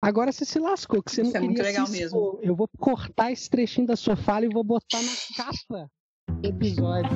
Agora você se lascou, que você Isso não é muito queria legal se mesmo. Eu vou cortar esse trechinho da sua fala e vou botar na capa do episódio.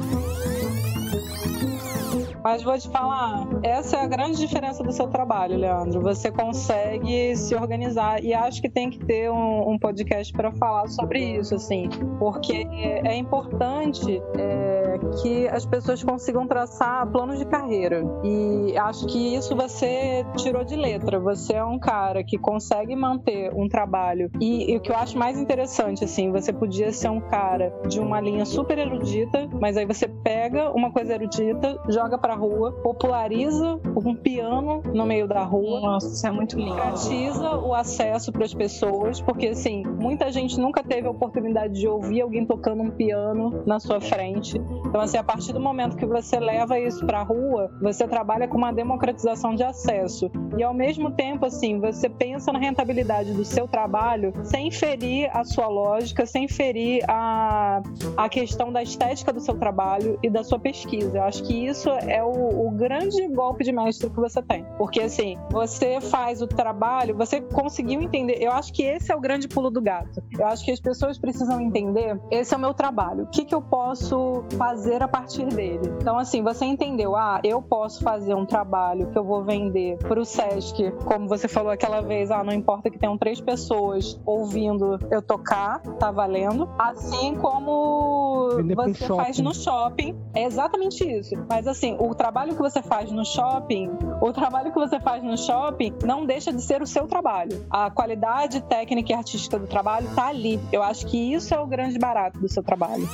Mas vou te falar, essa é a grande diferença do seu trabalho, Leandro. Você consegue se organizar e acho que tem que ter um, um podcast para falar sobre isso, assim, porque é importante é, que as pessoas consigam traçar planos de carreira. E acho que isso você tirou de letra. Você é um cara que consegue manter um trabalho e, e o que eu acho mais interessante, assim, você podia ser um cara de uma linha super erudita, mas aí você pega uma coisa erudita, joga pra rua, populariza um piano no meio da rua, Nossa, isso é muito lindo. democratiza o acesso para as pessoas, porque assim, muita gente nunca teve a oportunidade de ouvir alguém tocando um piano na sua frente. Então assim, a partir do momento que você leva isso para a rua, você trabalha com uma democratização de acesso. E ao mesmo tempo assim, você pensa na rentabilidade do seu trabalho sem ferir a sua lógica, sem ferir a, a questão da estética do seu trabalho e da sua pesquisa. Eu acho que isso é o, o grande golpe de mestre que você tem. Porque assim, você faz o trabalho, você conseguiu entender. Eu acho que esse é o grande pulo do gato. Eu acho que as pessoas precisam entender: esse é o meu trabalho. O que, que eu posso fazer a partir dele? Então, assim, você entendeu, ah, eu posso fazer um trabalho que eu vou vender para o Sesc, como você falou aquela vez, ah, não importa que tenham três pessoas ouvindo eu tocar, tá valendo. Assim como Vender você faz no shopping, é exatamente isso. Mas assim, o trabalho que você faz no shopping, o trabalho que você faz no shopping não deixa de ser o seu trabalho. A qualidade técnica e artística do trabalho tá ali. Eu acho que isso é o grande barato do seu trabalho.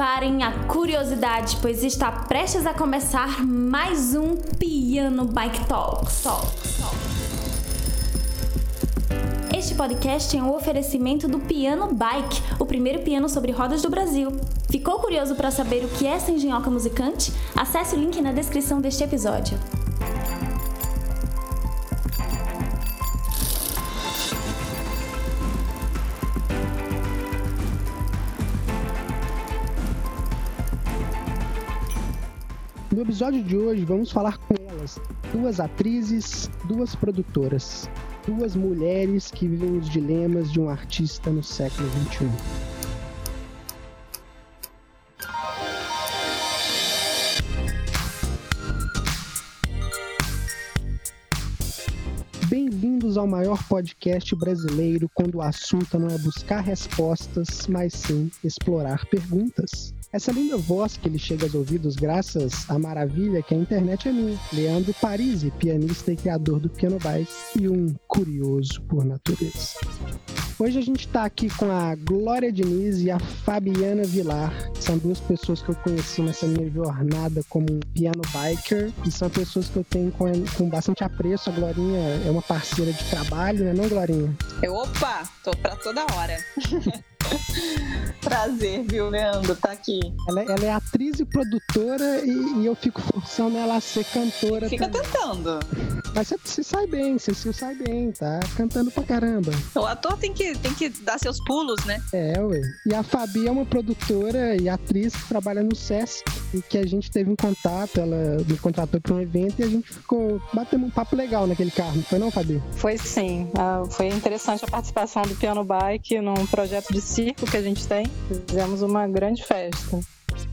Preparem a curiosidade, pois está prestes a começar mais um Piano Bike Talks. Este podcast é um oferecimento do Piano Bike, o primeiro piano sobre rodas do Brasil. Ficou curioso para saber o que é essa engenhoca musicante? Acesse o link na descrição deste episódio. Episódio de hoje, vamos falar com elas, duas atrizes, duas produtoras, duas mulheres que vivem os dilemas de um artista no século. XXI. Bem-vindos ao maior podcast brasileiro quando o assunto não é buscar respostas, mas sim explorar perguntas. Essa linda voz que lhe chega aos ouvidos graças à maravilha que a internet é minha. Leandro Parisi, pianista e criador do Piano Bike e um curioso por natureza. Hoje a gente está aqui com a Glória Diniz e a Fabiana Vilar. São duas pessoas que eu conheci nessa minha jornada como um piano biker e são pessoas que eu tenho com, com bastante apreço. A Glorinha é uma parceira de trabalho, né, não, Glorinha? Eu, opa, tô pra toda hora. Prazer, viu, Leandro? Tá aqui. Ela, ela é atriz e produtora e, e eu fico forçando ela a ser cantora Fica também. tentando. Mas você se sai bem, você se sai bem, tá cantando pra caramba. O ator tem que, tem que dar seus pulos, né? É, ué. E a Fabi é uma produtora e atriz que trabalha no SESC e que a gente teve um contato, ela me contratou para um evento e a gente ficou batendo um papo legal naquele carro, não foi não, Fabi? Foi sim. Ah, foi interessante a participação do Piano Bike num projeto de circo que a gente tem. Fizemos uma grande festa.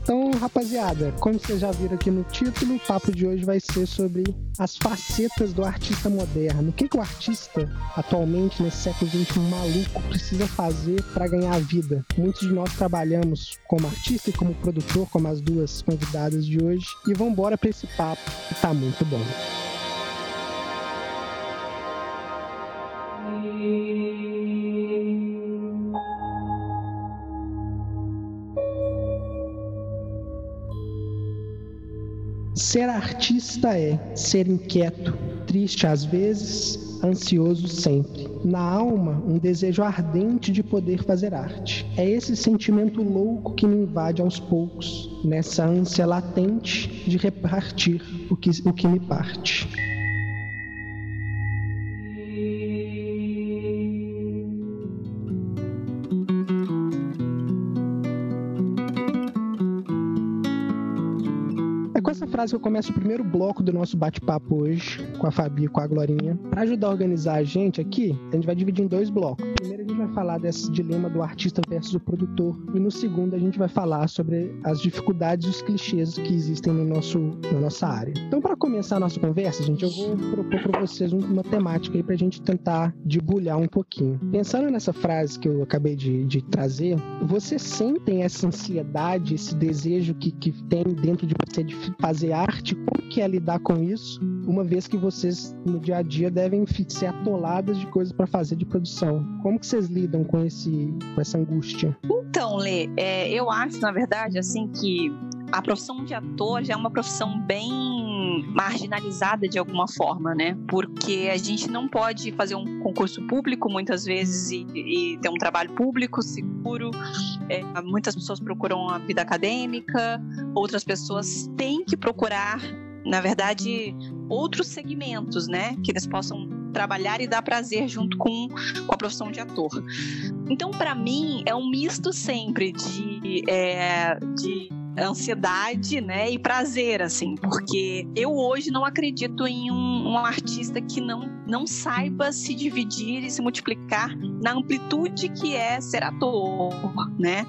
Então, rapaziada, como vocês já viram aqui no título, o papo de hoje vai ser sobre as facetas do artista moderno. O que, que o artista, atualmente, nesse século XXI maluco, precisa fazer para ganhar vida? Muitos de nós trabalhamos como artista e como produtor, como as duas convidadas de hoje. E vamos embora para esse papo que tá muito bom. Ser artista é ser inquieto, triste às vezes, ansioso sempre. Na alma, um desejo ardente de poder fazer arte. É esse sentimento louco que me invade aos poucos, nessa ânsia latente de repartir o que, o que me parte. Frase que eu começo o primeiro bloco do nosso bate-papo hoje, com a Fabi e com a Glorinha. Para ajudar a organizar a gente aqui, a gente vai dividir em dois blocos. Primeiro a gente vai falar desse dilema do artista versus o produtor. E no segundo a gente vai falar sobre as dificuldades e os clichês que existem no nosso, na nossa área. Então, para começar a nossa conversa, gente, eu vou propor para vocês uma temática aí para a gente tentar debulhar um pouquinho. Pensando nessa frase que eu acabei de, de trazer, vocês sentem essa ansiedade, esse desejo que, que tem dentro de você de fazer arte? Como que é lidar com isso? Uma vez que vocês no dia a dia devem ser atoladas de coisas para fazer de produção. Como que vocês lidam com esse com essa angústia? Então, Lê, é, eu acho, na verdade, assim, que a profissão de ator já é uma profissão bem marginalizada de alguma forma, né? Porque a gente não pode fazer um concurso público muitas vezes e, e ter um trabalho público seguro. É, muitas pessoas procuram a vida acadêmica, outras pessoas têm que procurar, na verdade, outros segmentos, né? Que eles possam trabalhar e dar prazer junto com, com a profissão de ator. Então, para mim, é um misto sempre de, é, de ansiedade, né, e prazer, assim, porque eu hoje não acredito em um, um, artista que não, não saiba se dividir e se multiplicar na amplitude que é ser ator, né?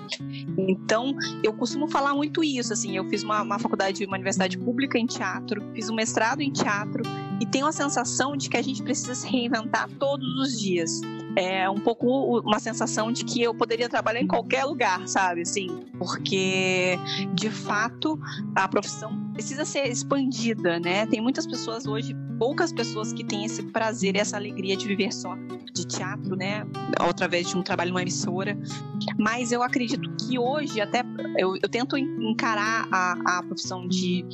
Então, eu costumo falar muito isso, assim, eu fiz uma, uma faculdade, uma universidade pública em teatro, fiz um mestrado em teatro e tenho a sensação de que a gente precisa se reinventar todos os dias é um pouco uma sensação de que eu poderia trabalhar em qualquer lugar, sabe? Assim, porque de fato a profissão precisa ser expandida, né? Tem muitas pessoas hoje, poucas pessoas que têm esse prazer essa alegria de viver só de teatro, né? Através de um trabalho numa emissora. Mas eu acredito que hoje, até eu, eu tento encarar a, a profissão de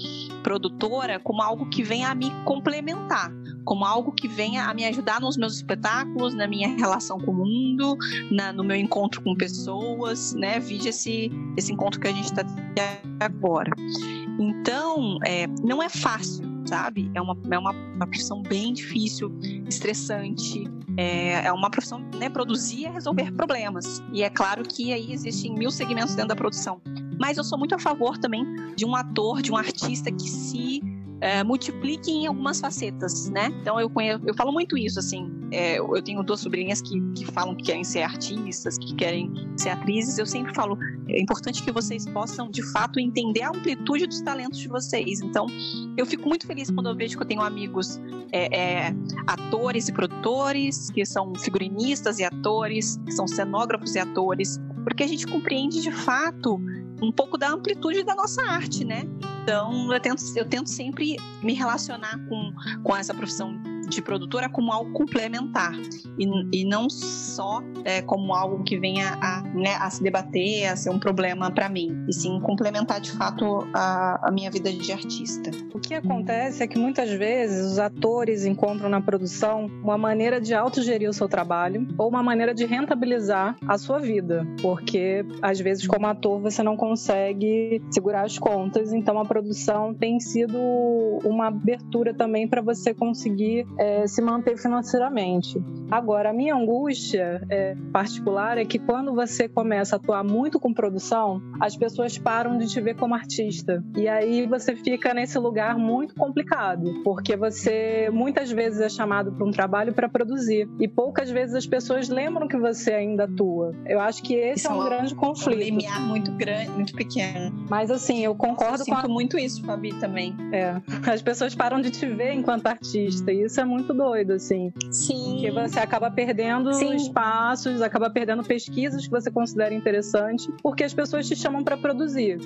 produtora como algo que venha a me complementar como algo que venha a me ajudar nos meus espetáculos, na minha relação com o mundo, na, no meu encontro com pessoas, né? Vide esse, esse encontro que a gente está agora. Então, é, não é fácil, sabe? É uma, é uma, uma profissão bem difícil, estressante. É, é uma profissão, né? Produzir é resolver problemas. E é claro que aí existem mil segmentos dentro da produção. Mas eu sou muito a favor também de um ator, de um artista que se é, multiplique em algumas facetas, né? Então eu conheço, eu falo muito isso, assim. É, eu tenho duas sobrinhas que, que falam que querem ser artistas, que querem ser atrizes. Eu sempre falo, é importante que vocês possam, de fato, entender a amplitude dos talentos de vocês. Então, eu fico muito feliz quando eu vejo que eu tenho amigos é, é, atores e produtores, que são figurinistas e atores, que são cenógrafos e atores, porque a gente compreende de fato um pouco da amplitude da nossa arte, né? Então, eu tento, eu tento sempre me relacionar com, com essa profissão de produtora como algo complementar e, e não só é, como algo que venha a, né, a se debater, a ser um problema para mim, e sim complementar de fato a, a minha vida de artista. O que acontece é que muitas vezes os atores encontram na produção uma maneira de autogerir o seu trabalho ou uma maneira de rentabilizar a sua vida, porque às vezes como ator você não consegue segurar as contas, então a produção tem sido uma abertura também para você conseguir é, se manter financeiramente. Agora, a minha angústia é, particular é que quando você começa a atuar muito com produção, as pessoas param de te ver como artista. E aí você fica nesse lugar muito complicado, porque você muitas vezes é chamado para um trabalho para produzir e poucas vezes as pessoas lembram que você ainda atua. Eu acho que esse isso é um, é grande conflito. Um limiar muito grande, muito pequeno. Mas assim, eu concordo eu com a... muito isso, Fabi, também. É. As pessoas param de te ver enquanto artista e isso é muito doido, assim. Sim. Que você acaba perdendo Sim. espaços, acaba perdendo pesquisas que você considera interessante, porque as pessoas te chamam para produzir.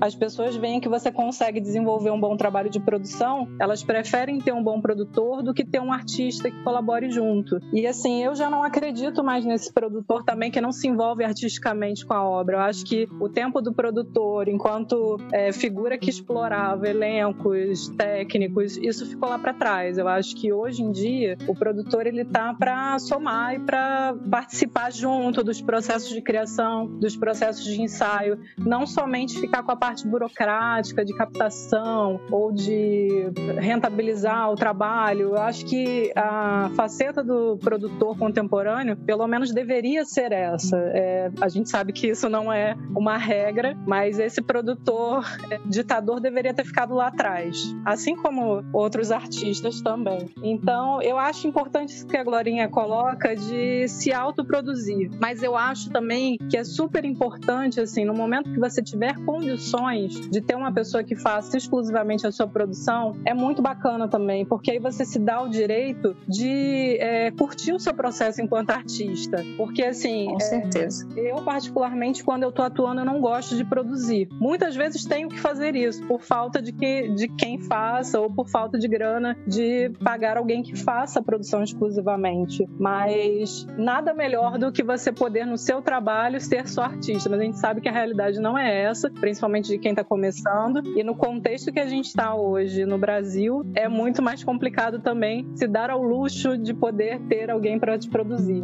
As pessoas veem que você consegue desenvolver um bom trabalho de produção, elas preferem ter um bom produtor do que ter um artista que colabore junto. E assim, eu já não acredito mais nesse produtor também que não se envolve artisticamente com a obra. Eu acho que o tempo do produtor, enquanto é, figura que explorava elencos técnicos, isso ficou lá para trás. Eu acho que hoje em dia o produtor ele tá para somar e para participar junto dos processos de criação, dos processos de ensaio, não somente ficar com a parte burocrática de captação ou de rentabilizar o trabalho. Eu acho que a faceta do produtor contemporâneo, pelo menos deveria ser essa. É, a gente sabe que isso não é uma regra, mas esse produtor é, ditador deveria ter ficado lá atrás, assim como outros artistas também. Então, eu acho importante isso que a Glorinha coloca de se autoproduzir, mas eu acho também que é super importante, assim, no momento que você tiver condições de ter uma pessoa que faça exclusivamente a sua produção, é muito bacana também, porque aí você se dá o direito de é, curtir o seu processo enquanto artista. Porque, assim. Com certeza. É, eu, particularmente, quando eu tô atuando, eu não gosto de produzir. Muitas vezes tenho que fazer isso por falta de, que, de quem faça ou por falta de grana de pagar alguém que faça a produção exclusivamente. Mas nada melhor do que você poder, no seu trabalho, ser só artista. Mas a gente sabe que a realidade não é essa, principalmente de quem está começando. E no contexto que a gente está hoje no Brasil, é muito mais complicado também se dar ao luxo de poder ter alguém para te produzir.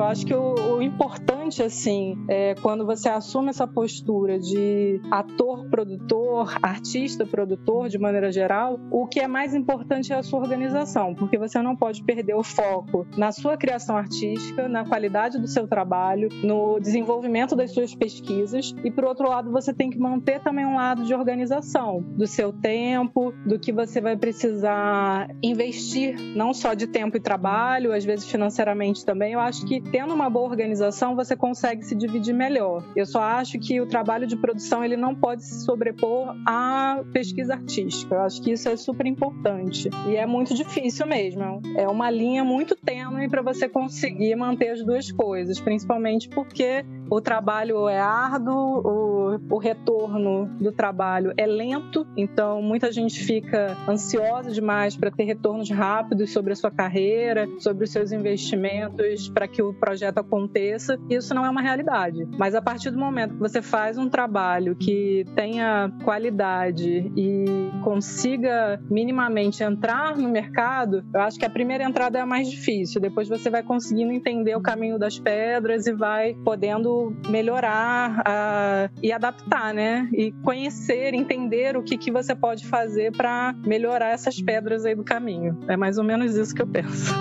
Eu acho que o, o importante, assim, é quando você assume essa postura de ator, produtor, artista, produtor, de maneira geral, o que é mais importante é a sua organização, porque você não pode perder o foco na sua criação artística, na qualidade do seu trabalho, no desenvolvimento das suas pesquisas, e por outro lado, você tem que manter também um lado de organização do seu tempo, do que você vai precisar investir, não só de tempo e trabalho, às vezes financeiramente também. Eu acho que tendo uma boa organização, você consegue se dividir melhor. Eu só acho que o trabalho de produção ele não pode se sobrepor à pesquisa artística. Eu acho que isso é super importante e é muito difícil mesmo. É uma linha muito tênue para você conseguir manter as duas coisas, principalmente porque o trabalho é árduo, o, o retorno do trabalho é lento, então muita gente fica ansiosa demais para ter retornos rápidos sobre a sua carreira, sobre os seus investimentos para que o projeto aconteça. Isso não é uma realidade. Mas a partir do momento que você faz um trabalho que tenha qualidade e consiga minimamente entrar no mercado, eu acho que a primeira entrada é a mais difícil. Depois você vai conseguindo entender o caminho das pedras e vai podendo melhorar uh, e adaptar, né? E conhecer, entender o que, que você pode fazer para melhorar essas pedras aí do caminho. É mais ou menos isso que eu penso.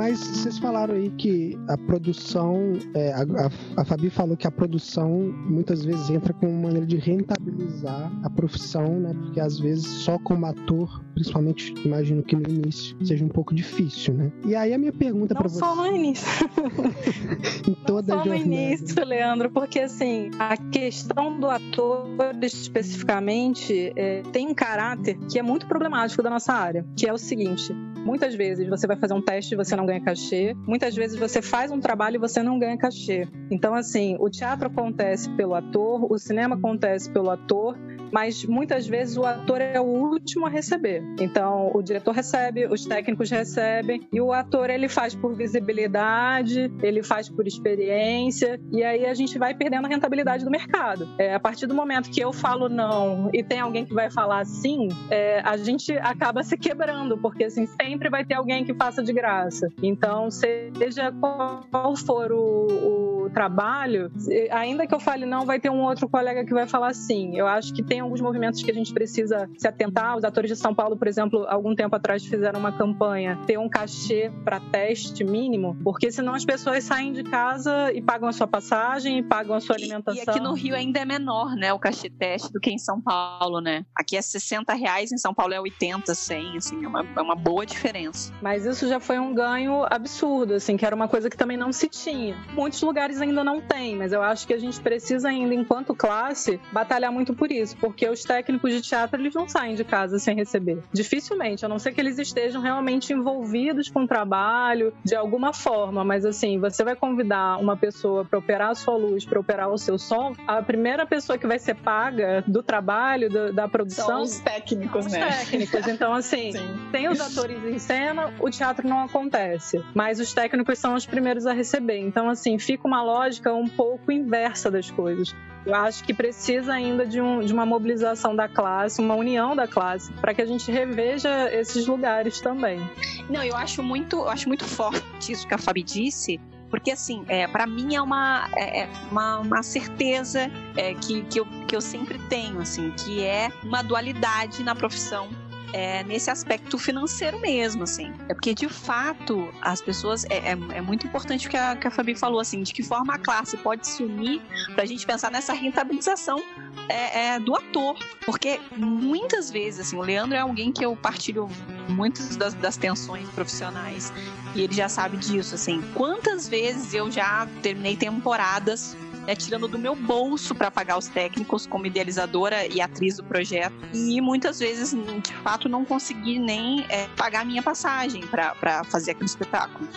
Mas vocês falaram aí que a produção, é, a, a, Fabi falou que a produção muitas vezes entra como maneira de rentabilizar a profissão, né? Porque às vezes só como ator, principalmente imagino que no início, seja um pouco difícil, né? E aí a minha pergunta para você. Só no início. em toda Não a jornada. no início, Leandro, porque assim, a questão do ator especificamente é, tem um caráter que é muito problemático da nossa área, que é o seguinte: muitas vezes você vai fazer um teste e você não ganha cachê. Muitas vezes você faz um trabalho e você não ganha cachê. Então, assim, o teatro acontece pelo ator, o cinema acontece pelo ator, mas muitas vezes o ator é o último a receber. Então, o diretor recebe, os técnicos recebem, e o ator ele faz por visibilidade, ele faz por experiência, e aí a gente vai perdendo a rentabilidade do mercado. É, a partir do momento que eu falo não e tem alguém que vai falar sim, é, a gente acaba se quebrando, porque assim, sempre vai ter alguém que faça de graça. Então, seja qual for o, o trabalho, ainda que eu fale não, vai ter um outro colega que vai falar sim. Eu acho que tem alguns movimentos que a gente precisa se atentar. Os atores de São Paulo, por exemplo, algum tempo atrás fizeram uma campanha ter um cachê para teste mínimo, porque senão as pessoas saem de casa e pagam a sua passagem e pagam a sua alimentação. E, e aqui no Rio ainda é menor, né, o cachê teste do que em São Paulo, né? Aqui é 60 reais, em São Paulo é 80, 100, assim, é uma, é uma boa diferença. Mas isso já foi um ganho absurdo, assim, que era uma coisa que também não se tinha. Muitos lugares ainda não tem, mas eu acho que a gente precisa ainda, enquanto classe, batalhar muito por isso, porque os técnicos de teatro eles não saem de casa sem receber. Dificilmente, a não ser que eles estejam realmente envolvidos com o trabalho de alguma forma, mas assim, você vai convidar uma pessoa para operar a sua luz, para operar o seu som, a primeira pessoa que vai ser paga do trabalho, do, da produção. São os técnicos, os né? técnicos. Então, assim, tem os atores em cena, o teatro não acontece. Mas os técnicos são os primeiros a receber. Então, assim, fica uma lógica um pouco inversa das coisas. Eu acho que precisa ainda de, um, de uma mobilização da classe, uma união da classe, para que a gente reveja esses lugares também. Não, eu acho muito, eu acho muito forte isso que a Fabi disse, porque assim, é, para mim é uma, é, é, uma, uma certeza é, que, que, eu, que eu sempre tenho, assim, que é uma dualidade na profissão é, nesse aspecto financeiro mesmo, assim. É porque, de fato, as pessoas. É, é, é muito importante o que a, que a Fabi falou, assim, de que forma a classe pode se unir para a gente pensar nessa rentabilização é, é, do ator. Porque muitas vezes, assim, o Leandro é alguém que eu partilho muitas das, das tensões profissionais e ele já sabe disso, assim. Quantas vezes eu já terminei temporadas né, tirando do meu bolso para pagar os técnicos como idealizadora e atriz do projeto. E muitas vezes, de fato, não consegui nem é, pagar a minha passagem para fazer aquele espetáculo,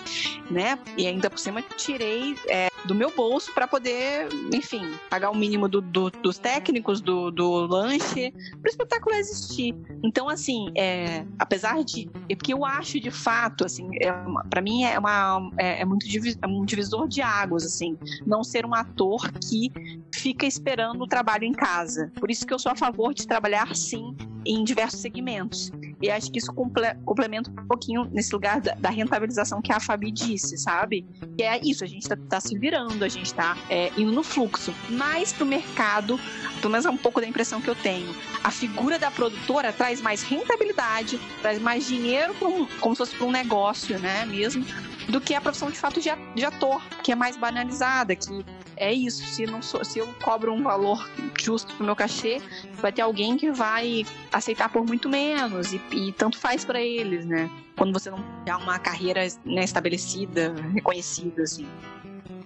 né? E ainda por cima tirei é, do meu bolso para poder, enfim, pagar o mínimo do, do, dos técnicos, do, do lanche, para o espetáculo existir. Então, assim, é, apesar de. É porque eu acho de fato, assim, é para mim é, uma, é, é muito é um divisor de águas, assim, não ser um ator que fica esperando o trabalho em casa. Por isso que eu sou a favor de trabalhar, sim, em diversos segmentos. E acho que isso complementa um pouquinho nesse lugar da, da, rentabilização que a Fabi disse, sabe? Que é isso, a gente está tá se virando, a gente está é, indo no fluxo. Mas para o mercado, pelo menos é um pouco da impressão que eu tenho, a figura da produtora traz mais rentabilidade, traz mais dinheiro, como se fosse para um negócio, né, mesmo, do que a profissão de fato de, ator, que é mais banalizada, que é isso. Se, não sou, se eu cobro um valor justo pro meu cachê, vai ter alguém que vai aceitar por muito menos. E, e tanto faz para eles, né? Quando você não tem uma carreira né, estabelecida, reconhecida, assim.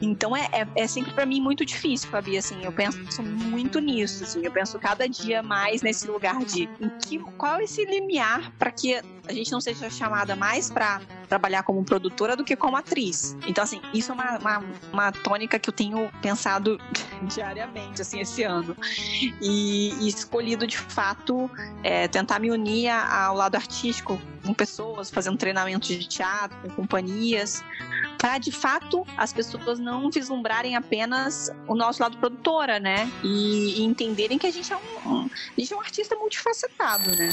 Então é, é, é sempre para mim muito difícil, Fabi, assim, eu penso muito nisso, assim, eu penso cada dia mais nesse lugar de que, qual esse limiar para que a gente não seja chamada mais para trabalhar como produtora do que como atriz. Então, assim, isso é uma, uma, uma tônica que eu tenho pensado diariamente, assim, esse ano. E, e escolhido, de fato, é, tentar me unir ao lado artístico com pessoas, fazendo treinamento de teatro, com companhias, para de fato as pessoas não vislumbrarem apenas o nosso lado produtora, né? E, e entenderem que a gente é um, um, a gente é um artista multifacetado, né?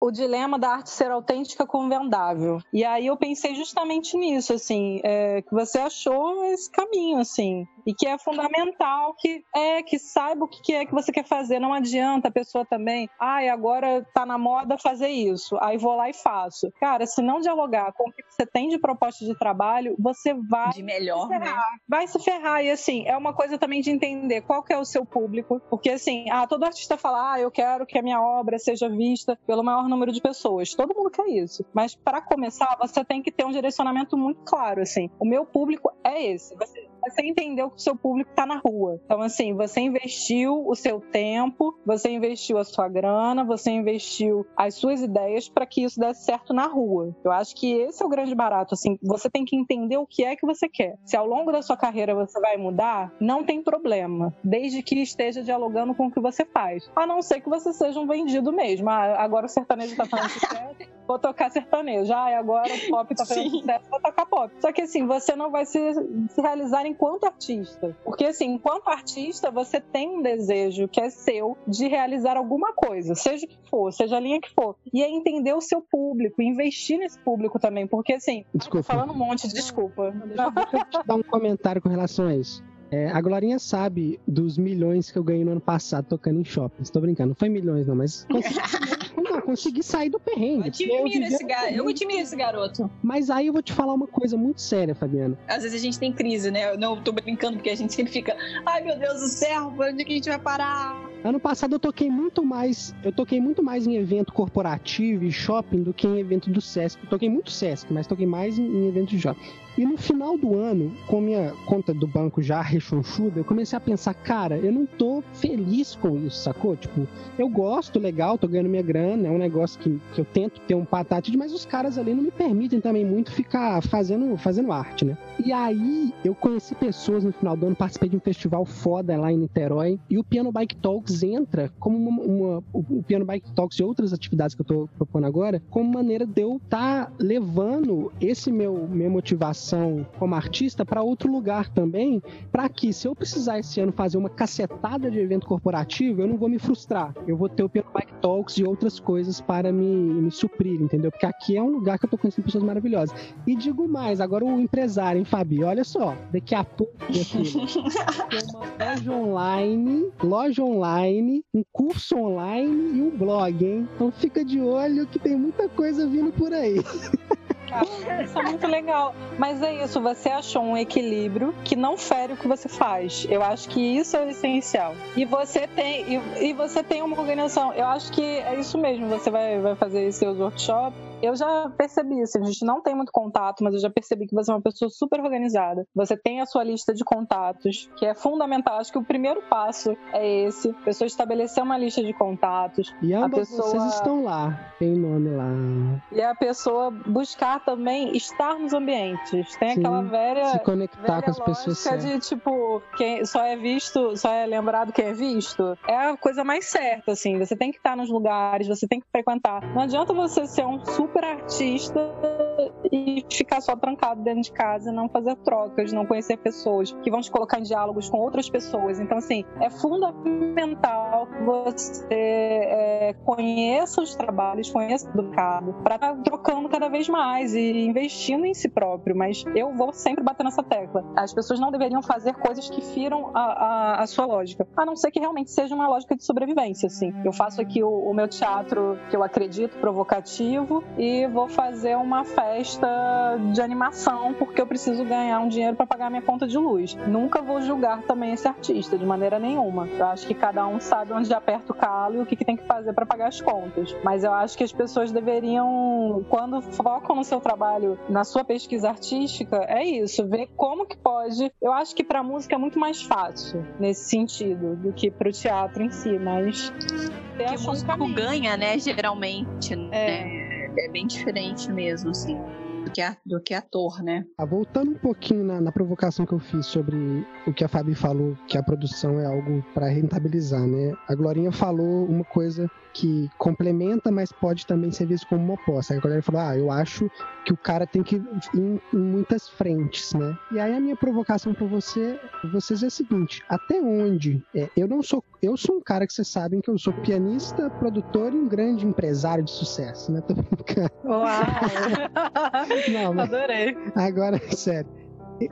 O dilema da arte ser autêntica com vendável. E aí eu pensei justamente nisso, assim, é, que você achou esse caminho, assim e que é fundamental que é que saiba o que é que você quer fazer. Não adianta a pessoa também, ai, ah, agora tá na moda fazer isso, aí vou lá e faço. Cara, se não dialogar com o que você tem de proposta de trabalho, você vai de melhor, se né? Vai se ferrar e assim, é uma coisa também de entender qual que é o seu público, porque assim, ah, todo artista fala, ah, eu quero que a minha obra seja vista pelo maior número de pessoas. Todo mundo quer isso. Mas para começar, você tem que ter um direcionamento muito claro, assim. O meu público é esse. Você você entendeu que o seu público está na rua. Então, assim, você investiu o seu tempo, você investiu a sua grana, você investiu as suas ideias para que isso desse certo na rua. Eu acho que esse é o grande barato. Assim, você tem que entender o que é que você quer. Se ao longo da sua carreira você vai mudar, não tem problema, desde que esteja dialogando com o que você faz. A não ser que você seja um vendido mesmo. Ah, agora o sertanejo está falando sucesso, vou tocar sertanejo. Ah, agora o pop está fazendo sucesso, vou tocar pop. Só que assim, você não vai se, se realizar enquanto artista. Porque, assim, enquanto artista, você tem um desejo que é seu de realizar alguma coisa, seja o que for, seja a linha que for. E é entender o seu público, investir nesse público também. Porque, assim, desculpa. falando um monte, desculpa. Deixa eu dar um comentário com relação a isso. É, a Glorinha sabe dos milhões que eu ganhei no ano passado tocando em shopping. Estou brincando, não foi milhões não, mas não, consegui sair do perrengue. Eu admiro, esse, gar... eu esse garoto. Mas aí eu vou te falar uma coisa muito séria, Fabiana. Às vezes a gente tem crise, né? Eu não tô brincando porque a gente sempre fica, ai meu Deus do céu, onde que a gente vai parar? Ano passado eu toquei muito mais, eu toquei muito mais em evento corporativo e shopping do que em evento do Sesc. Eu toquei muito Sesc, mas toquei mais em, em evento de shopping. E no final do ano, com minha conta do banco já rechonchuda, eu comecei a pensar, cara, eu não tô feliz com isso, sacou? Tipo, eu gosto, legal, tô ganhando minha grana, é um negócio que, que eu tento ter um patate, mas os caras ali não me permitem também muito ficar fazendo, fazendo arte, né? E aí eu conheci pessoas no final do ano, participei de um festival foda lá em Niterói, e o Piano Bike Talks entra como uma, uma o Piano Bike Talks e outras atividades que eu tô propondo agora, como maneira de eu estar tá levando esse meu minha motivação como artista para outro lugar também, para que se eu precisar esse ano fazer uma cacetada de evento corporativo, eu não vou me frustrar. Eu vou ter o Piano Bike Talks e outras coisas para me, me suprir, entendeu? Porque aqui é um lugar que eu tô conhecendo pessoas maravilhosas. E digo mais, agora o empresário, hein, Fabi? Olha só, daqui a pouco aqui, tem uma loja online, loja online, um curso online e um blog, hein? Então fica de olho que tem muita coisa vindo por aí. isso é muito legal. Mas é isso, você achou um equilíbrio que não fere o que você faz. Eu acho que isso é o essencial. E você tem, e, e você tem uma organização. Eu acho que é isso mesmo. Você vai, vai fazer seus workshops eu já percebi, assim, a gente não tem muito contato, mas eu já percebi que você é uma pessoa super organizada. Você tem a sua lista de contatos, que é fundamental. Acho que o primeiro passo é esse: a pessoa estabelecer uma lista de contatos. E ambas pessoa... vocês estão lá, tem nome lá. E a pessoa buscar também estar nos ambientes. Tem Sim, aquela velha. Se conectar velha com as pessoas. Certas. de tipo, quem só é visto, só é lembrado quem é visto. É a coisa mais certa, assim. Você tem que estar nos lugares, você tem que frequentar. Não adianta você ser um super super artista e ficar só trancado dentro de casa, não fazer trocas, não conhecer pessoas que vão te colocar em diálogos com outras pessoas. Então, assim, é fundamental que você é, conheça os trabalhos, conheça o mercado, para estar tá trocando cada vez mais e investindo em si próprio. Mas eu vou sempre bater nessa tecla. As pessoas não deveriam fazer coisas que firam a, a, a sua lógica, a não ser que realmente seja uma lógica de sobrevivência. Assim. Eu faço aqui o, o meu teatro que eu acredito provocativo e vou fazer uma festa de animação porque eu preciso ganhar um dinheiro para pagar minha conta de luz. Nunca vou julgar também esse artista de maneira nenhuma. Eu acho que cada um sabe onde aperta o calo e o que, que tem que fazer para pagar as contas. Mas eu acho que as pessoas deveriam, quando focam no seu trabalho, na sua pesquisa artística, é isso, ver como que pode. Eu acho que para música é muito mais fácil nesse sentido do que para o teatro em si, mas o músico ganha, né, geralmente, né? É é bem diferente mesmo, assim, do que, a, do que ator, né? Ah, voltando um pouquinho na, na, provocação que eu fiz sobre o que a Fabi falou, que a produção é algo para rentabilizar, né? A Glorinha falou uma coisa que complementa, mas pode também ser visto como uma oposta. Aí ele falou: Ah, eu acho que o cara tem que ir em, em muitas frentes, né? E aí a minha provocação para você, vocês é a seguinte: até onde? É, eu não sou, eu sou um cara que vocês sabem que eu sou pianista, produtor e um grande empresário de sucesso, né? Tô brincando. Uau! não, mas, Adorei. Agora, sério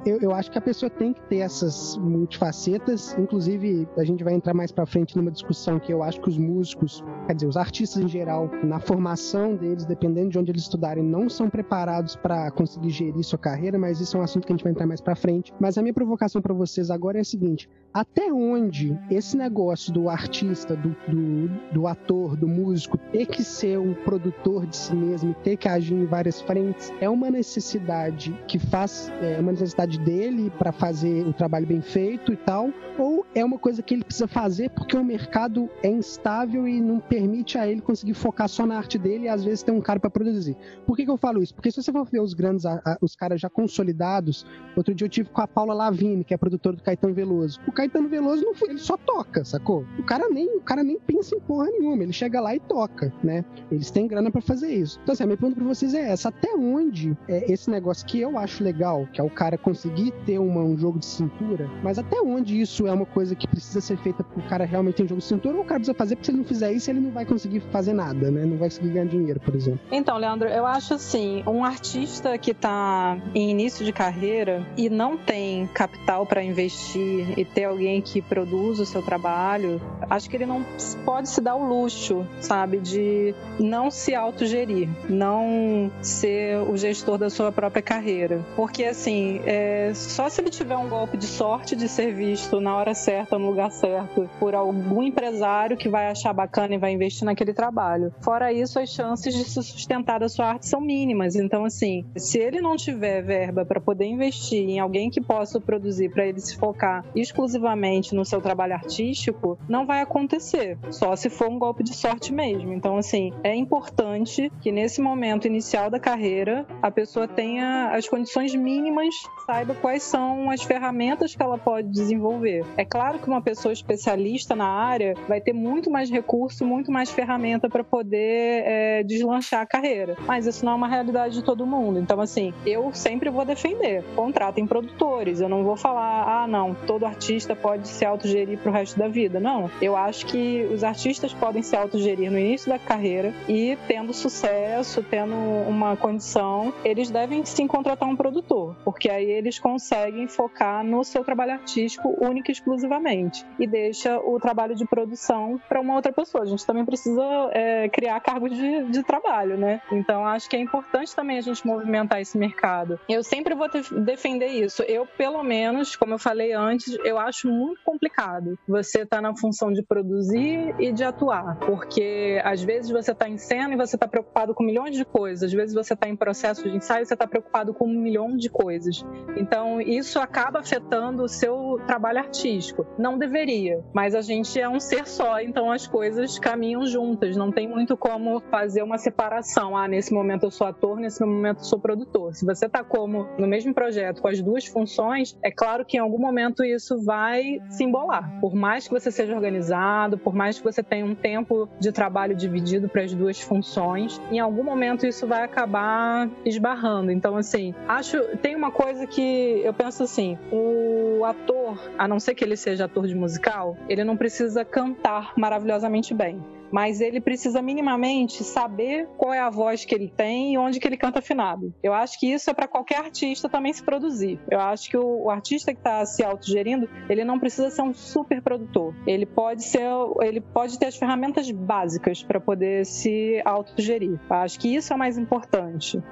eu, eu, acho que a pessoa tem que ter essas multifacetas. Inclusive, a gente vai entrar mais para frente numa discussão que eu acho que os músicos, quer dizer, os artistas em geral, na formação deles, dependendo de onde eles estudarem, não são preparados para conseguir gerir sua carreira, mas isso é um assunto que a gente vai entrar mais para frente. Mas a minha provocação para vocês agora é a seguinte: até onde esse negócio do artista, do, do, do ator, do músico, ter que ser um produtor de si mesmo, ter que agir em várias frentes, é uma necessidade que faz, é uma necessidade capacidade dele para fazer o trabalho bem feito e tal, ou é uma coisa que ele precisa fazer porque o mercado é instável e não permite a ele conseguir focar só na arte dele e às vezes tem um cara para produzir. Por que, que, eu falo isso? Porque se você for ver os grandes, os caras já consolidados, outro dia eu tive com a Paula Lavigne, que é produtora do Caetano Veloso. O Caetano Veloso não foi, ele só toca, sacou? O cara nem, o cara nem pensa em porra nenhuma, ele chega lá e toca, né? Eles têm grana para fazer isso. Então assim, a minha pergunta para vocês é essa, até onde é esse negócio que eu acho legal, que é o cara conseguir ter uma, um jogo de cintura, mas até onde isso é uma coisa que precisa ser feita pro cara realmente ter um jogo de cintura, ou o cara precisa fazer, porque se ele não fizer isso, ele não vai conseguir fazer nada, né? Não vai conseguir ganhar dinheiro, por exemplo. Então, Leandro, eu acho assim, um artista que tá em início de carreira e não tem capital para investir e ter alguém que produza o seu trabalho, acho que ele não pode se dar o luxo, sabe, de não se autogerir, não ser o gestor da sua própria carreira. Porque, assim, é, é, só se ele tiver um golpe de sorte de ser visto na hora certa, no lugar certo, por algum empresário que vai achar bacana e vai investir naquele trabalho. Fora isso, as chances de se sustentar da sua arte são mínimas. Então, assim, se ele não tiver verba para poder investir em alguém que possa produzir para ele se focar exclusivamente no seu trabalho artístico, não vai acontecer. Só se for um golpe de sorte mesmo. Então, assim, é importante que nesse momento inicial da carreira a pessoa tenha as condições mínimas, saiba quais são as ferramentas que ela pode desenvolver. É claro que uma pessoa especialista na área vai ter muito mais recurso, muito mais ferramenta para poder é, deslanchar a carreira. Mas isso não é uma realidade de todo mundo. Então, assim, eu sempre vou defender. Contratem produtores. Eu não vou falar, ah, não, todo artista pode se autogerir para o resto da vida. Não. Eu acho que os artistas podem se autogerir no início da carreira e, tendo sucesso, tendo uma condição, eles devem sim contratar um produtor, porque aí eles conseguem focar no seu trabalho artístico único e exclusivamente e deixa o trabalho de produção para uma outra pessoa. A gente também precisa é, criar cargos de, de trabalho, né? Então acho que é importante também a gente movimentar esse mercado. Eu sempre vou defender isso. Eu, pelo menos, como eu falei antes, eu acho muito complicado você estar tá na função de produzir e de atuar, porque às vezes você está em cena e você está preocupado com milhões de coisas, às vezes você está em processo de ensaio e você está preocupado com um milhão de coisas. Então isso acaba afetando o seu trabalho artístico. Não deveria, mas a gente é um ser só, então as coisas caminham juntas. Não tem muito como fazer uma separação. Ah, nesse momento eu sou ator, nesse momento eu sou produtor. Se você está como no mesmo projeto com as duas funções, é claro que em algum momento isso vai se embolar. Por mais que você seja organizado, por mais que você tenha um tempo de trabalho dividido para as duas funções, em algum momento isso vai acabar esbarrando. Então, assim, acho tem uma coisa que eu penso assim: o ator, a não ser que ele seja ator de musical, ele não precisa cantar maravilhosamente bem mas ele precisa minimamente saber qual é a voz que ele tem e onde que ele canta afinado. Eu acho que isso é para qualquer artista também se produzir. Eu acho que o, o artista que está se autogerindo, ele não precisa ser um super produtor. Ele pode ser, ele pode ter as ferramentas básicas para poder se autogerir. Eu acho que isso é o mais importante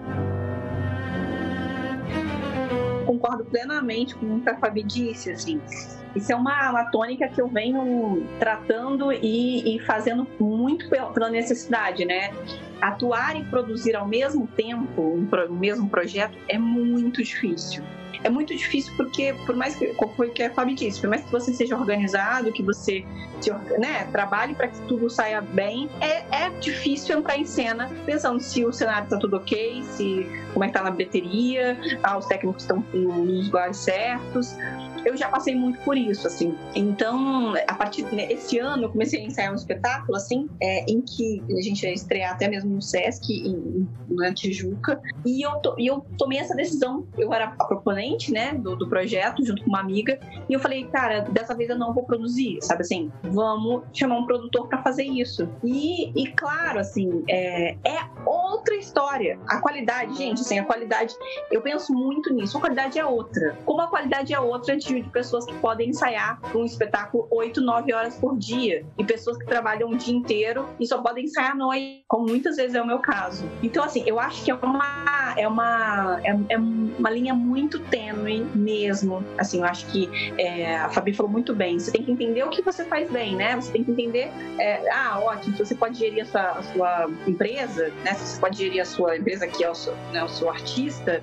concordo plenamente com o que a Fabi disse, assim. Isso é uma, uma tônica que eu venho tratando e, e fazendo muito pela necessidade, né? Atuar e produzir ao mesmo tempo um, um mesmo projeto é muito difícil é muito difícil porque, por mais que, foi que a Fabi disse, por mais que você seja organizado, que você se, né, trabalhe para que tudo saia bem, é, é difícil entrar em cena pensando se o cenário está tudo ok, se como é que tá na bilheteria, ah, os técnicos estão nos lugares certos eu já passei muito por isso, assim. Então, a partir desse ano, eu comecei a ensaiar um espetáculo, assim, é, em que a gente ia estrear até mesmo no Sesc, em, na Tijuca, e eu, to, e eu tomei essa decisão. Eu era a proponente, né, do, do projeto, junto com uma amiga, e eu falei, cara, dessa vez eu não vou produzir, sabe assim? Vamos chamar um produtor para fazer isso. E, e claro, assim, é, é outra história. A qualidade, gente, assim, a qualidade, eu penso muito nisso. A qualidade é outra. Como a qualidade é outra de de pessoas que podem ensaiar um espetáculo 8, 9 horas por dia. E pessoas que trabalham o dia inteiro e só podem ensaiar à noite, como muitas vezes é o meu caso. Então, assim, eu acho que é uma, é uma, é, é uma linha muito tênue mesmo. Assim, eu acho que é, a Fabi falou muito bem. Você tem que entender o que você faz bem, né? Você tem que entender, é, ah, ótimo, você pode gerir a sua, a sua empresa, né? Você pode gerir a sua empresa que é o seu, né, o seu artista,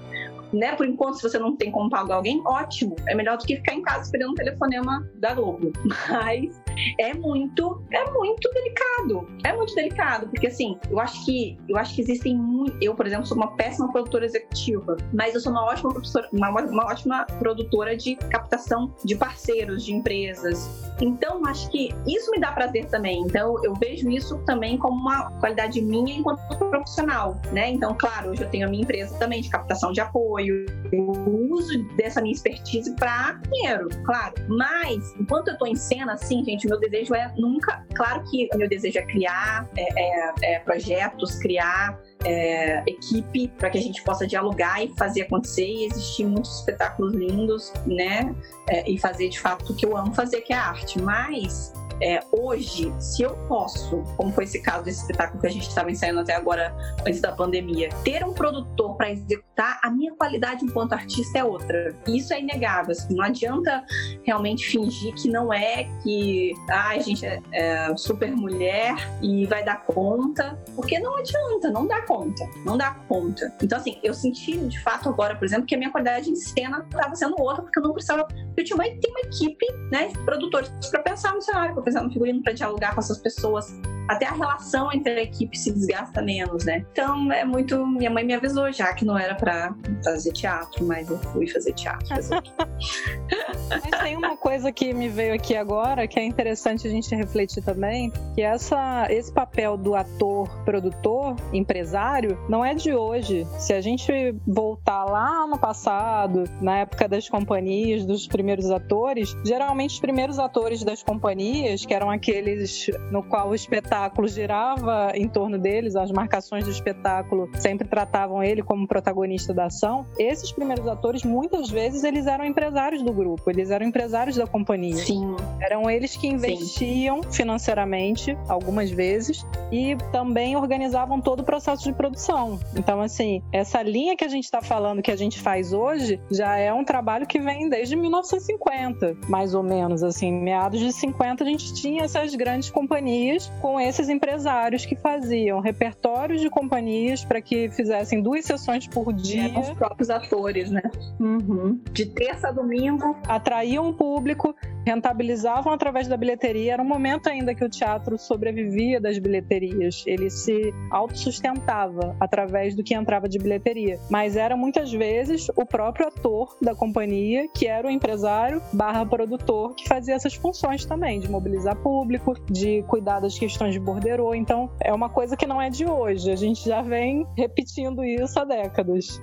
né? Por enquanto, se você não tem como pagar alguém, ótimo. É melhor do que ficar em casa esperando um telefonema da Globo. Mas é muito, é muito delicado. É muito delicado, porque assim, eu acho que eu acho que existem muito. Eu, por exemplo, sou uma péssima produtora executiva, mas eu sou uma ótima professora, uma, uma ótima produtora de captação de parceiros, de empresas. Então, acho que isso me dá prazer também. Então, eu vejo isso também como uma qualidade minha enquanto profissional, né? Então, claro, hoje eu tenho a minha empresa também de captação de apoio, eu uso dessa minha expertise para dinheiro, claro. Mas, enquanto eu tô em cena, assim, gente, o meu desejo é nunca. Claro que o meu desejo é criar é, é, é, projetos, criar é, equipe para que a gente possa dialogar e fazer acontecer e existir muitos espetáculos lindos, né? É, e fazer de fato o que eu amo fazer, que é a arte. Mas é, hoje, se eu posso, como foi esse caso desse espetáculo que a gente estava ensaiando até agora, antes da pandemia, ter um produtor para executar, a minha qualidade enquanto artista é outra. Isso é inegável. Assim, não adianta realmente fingir que não é, que ah, a gente é, é super mulher e vai dar conta, porque não adianta, não dá conta, não dá conta. Então, assim, eu senti de fato agora, por exemplo, que a minha qualidade em cena estava sendo outra, porque eu não precisava. Eu tinha uma, uma equipe né, de produtores para pensar no cenário, para no figurino, para dialogar com essas pessoas até a relação entre a equipe se desgasta menos, né? Então é muito. Minha mãe me avisou já que não era para fazer teatro, mas eu fui fazer teatro. Fazer mas tem uma coisa que me veio aqui agora que é interessante a gente refletir também, que essa, esse papel do ator, produtor, empresário, não é de hoje. Se a gente voltar lá no passado, na época das companhias, dos primeiros atores, geralmente os primeiros atores das companhias, que eram aqueles no qual o espetáculo espetáculo girava em torno deles, as marcações do espetáculo sempre tratavam ele como protagonista da ação. Esses primeiros atores, muitas vezes, eles eram empresários do grupo, eles eram empresários da companhia. Sim. Eram eles que investiam Sim. financeiramente, algumas vezes, e também organizavam todo o processo de produção. Então, assim, essa linha que a gente está falando, que a gente faz hoje, já é um trabalho que vem desde 1950, mais ou menos. Assim, meados de 50, a gente tinha essas grandes companhias com esses empresários que faziam repertórios de companhias para que fizessem duas sessões por dia. É, os próprios atores, né? Uhum. De terça a domingo. Atraíam o público, rentabilizavam através da bilheteria. Era um momento ainda que o teatro sobrevivia das bilheterias. Ele se autossustentava através do que entrava de bilheteria. Mas era muitas vezes o próprio ator da companhia, que era o empresário barra produtor, que fazia essas funções também, de mobilizar público, de cuidar das questões de borderô. Então, é uma coisa que não é de hoje. A gente já vem repetindo isso há décadas.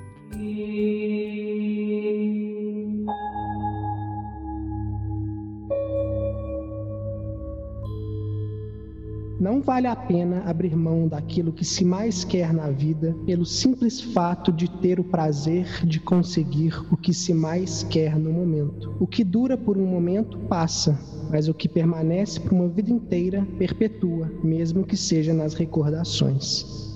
Não vale a pena abrir mão daquilo que se mais quer na vida pelo simples fato de ter o prazer de conseguir o que se mais quer no momento. O que dura por um momento passa, mas o que permanece por uma vida inteira perpetua, mesmo que seja nas recordações.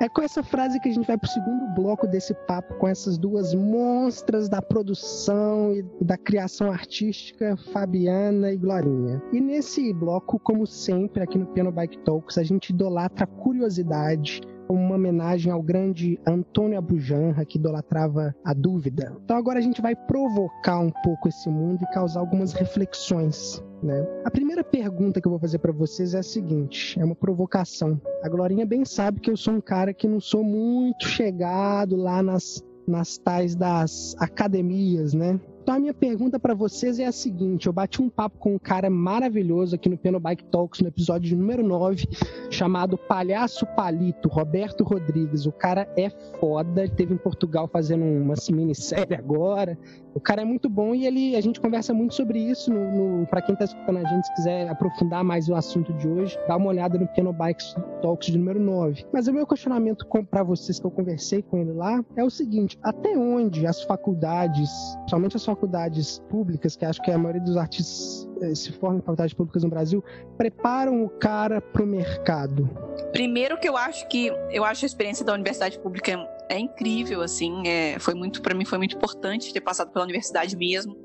É com essa frase que a gente vai para o segundo bloco desse papo, com essas duas monstras da produção e da criação artística, Fabiana e Glorinha. E nesse bloco, como sempre, aqui no Piano Bike Talks, a gente idolatra a curiosidade, uma homenagem ao grande Antônio Abujanra, que idolatrava a dúvida. Então agora a gente vai provocar um pouco esse mundo e causar algumas reflexões. Né? A primeira pergunta que eu vou fazer para vocês é a seguinte: é uma provocação. A Glorinha bem sabe que eu sou um cara que não sou muito chegado lá nas, nas tais das academias, né? Então a minha pergunta para vocês é a seguinte: eu bati um papo com um cara maravilhoso aqui no Piano Bike Talks no episódio número 9, chamado Palhaço Palito, Roberto Rodrigues. O cara é foda, ele teve em Portugal fazendo uma minissérie agora. O cara é muito bom e ele, a gente conversa muito sobre isso. No, no para quem está escutando a gente, se quiser aprofundar mais o assunto de hoje, dá uma olhada no Piano Bike Talks de número 9. Mas o meu questionamento para vocês que eu conversei com ele lá é o seguinte: até onde as faculdades, somente as faculdades públicas, que acho que a maioria dos artistas eh, se formam em faculdades públicas no Brasil, preparam o cara para o mercado? Primeiro que eu acho que eu acho a experiência da universidade pública é incrível, assim, é, foi muito para mim foi muito importante ter passado pela universidade mesmo.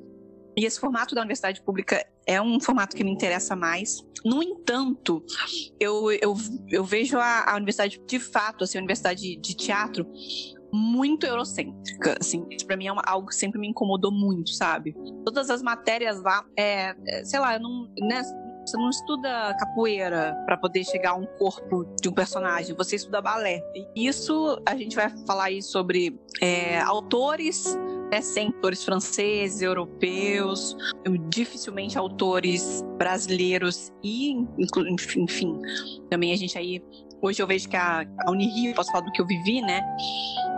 E esse formato da universidade pública é um formato que me interessa mais. No entanto, eu, eu, eu vejo a, a universidade de fato, assim, a universidade de teatro, muito eurocêntrica, assim, isso pra mim é uma, algo que sempre me incomodou muito, sabe? Todas as matérias lá, é, é sei lá, eu não, né, você não estuda capoeira para poder chegar a um corpo de um personagem, você estuda balé. E isso, a gente vai falar aí sobre é, autores né, sem autores franceses, europeus, dificilmente autores brasileiros e, enfim, também a gente aí hoje eu vejo que a, a Unirio, posso falar do que eu vivi, né?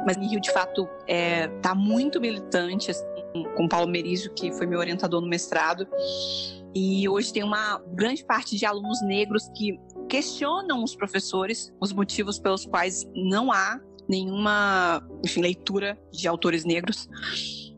Mas a Unirio de fato é, tá muito militante assim, com Paulo Merizio, que foi meu orientador no mestrado. E hoje tem uma grande parte de alunos negros que questionam os professores, os motivos pelos quais não há nenhuma enfim, leitura de autores negros.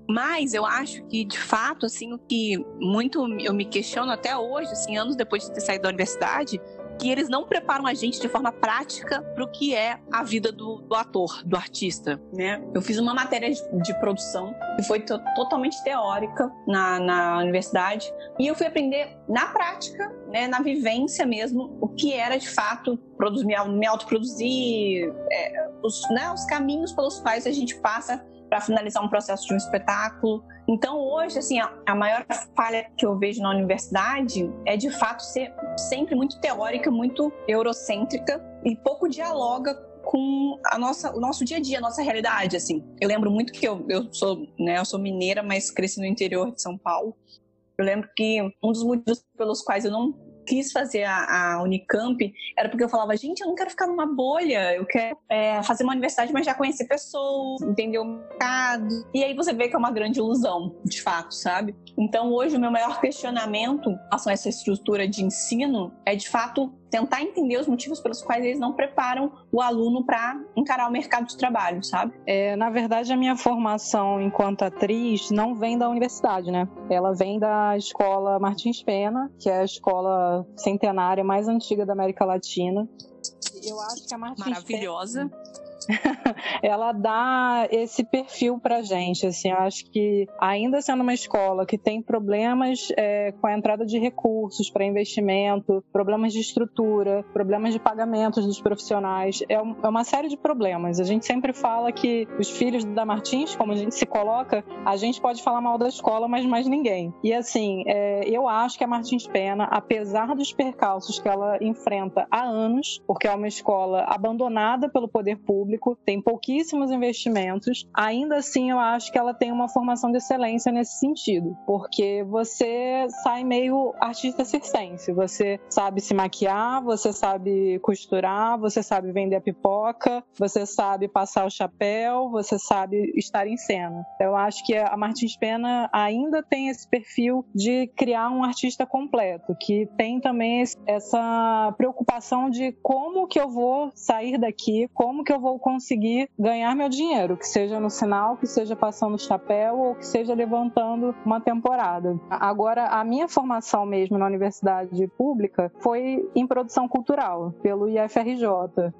Mas eu acho que, de fato, assim, o que muito eu me questiono até hoje, assim, anos depois de ter saído da universidade, que eles não preparam a gente de forma prática para o que é a vida do, do, ator, do artista, né? Eu fiz uma matéria de, de produção que foi totalmente teórica na, na universidade e eu fui aprender na prática, né, na vivência mesmo, o que era de fato produzir, me, autoproduzir, é, os, né, os caminhos pelos quais a gente passa para finalizar um processo de um espetáculo. Então, hoje, assim, a, a, maior falha que eu vejo na universidade é, de fato, ser sempre muito teórica, muito eurocêntrica e pouco dialoga com a nossa, o nosso dia a dia, a nossa realidade, assim. Eu lembro muito que eu, eu sou, né, eu sou mineira, mas cresci no interior de São Paulo. Eu lembro que um dos motivos pelos quais eu não quis fazer a, a, Unicamp era porque eu falava, gente, eu não quero ficar numa bolha, eu quero é, fazer uma universidade, mas já conhecer pessoas, entender o mercado. E aí você vê que é uma grande ilusão, de fato, sabe? Então hoje o meu maior questionamento em relação a essa estrutura de ensino é de fato tentar entender os motivos pelos quais eles não preparam o aluno para encarar o mercado de trabalho, sabe? É, na verdade, a minha formação enquanto atriz não vem da universidade, né? Ela vem da escola Martins Pena, que é a escola centenária mais antiga da América Latina. Eu acho que a Martins Maravilhosa. Pena ela dá esse perfil pra gente, assim, eu acho que ainda sendo uma escola que tem problemas é, com a entrada de recursos para investimento, problemas de estrutura, problemas de pagamentos dos profissionais, é, um, é, uma série de problemas. A gente sempre fala que os filhos da Martins, como a gente se coloca, a gente pode falar mal da escola, mas mais ninguém. E assim, é, eu acho que a Martins Pena, apesar dos percalços que ela enfrenta há anos, porque é uma escola abandonada pelo poder público, público, tem pouquíssimos investimentos. Ainda assim, eu acho que ela tem uma formação de excelência nesse sentido, porque você sai meio artista circense. Você sabe se maquiar, você sabe costurar, você sabe vender a pipoca, você sabe passar o chapéu, você sabe estar em cena. Eu acho que a Martins Pena ainda tem esse perfil de criar um artista completo, que tem também essa preocupação de como que eu vou sair daqui, como que eu vou conseguir ganhar meu dinheiro, que seja no sinal, que seja passando chapéu ou que seja levantando uma temporada. Agora, a minha formação mesmo na universidade pública foi em produção cultural, pelo IFRJ.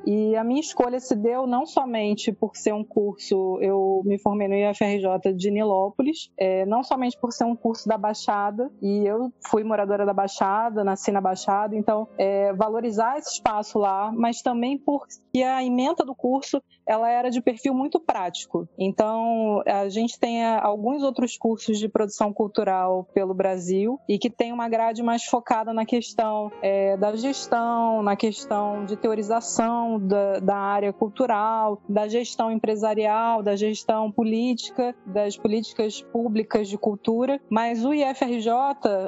E a minha escolha se deu não somente por ser um curso, eu me formei no IFRJ de Nilópolis, é, não somente por ser um curso da Baixada, e eu fui moradora da Baixada, nasci na Baixada, então é, valorizar esse espaço lá, mas também porque a emenda do curso curso ela era de perfil muito prático. Então, a gente tem eh, alguns outros cursos de produção cultural pelo Brasil e que tem uma grade mais focada na questão é, da gestão, na questão de teorização da, da área cultural, da gestão empresarial, da gestão política, das políticas públicas de cultura. Mas o IFRJ,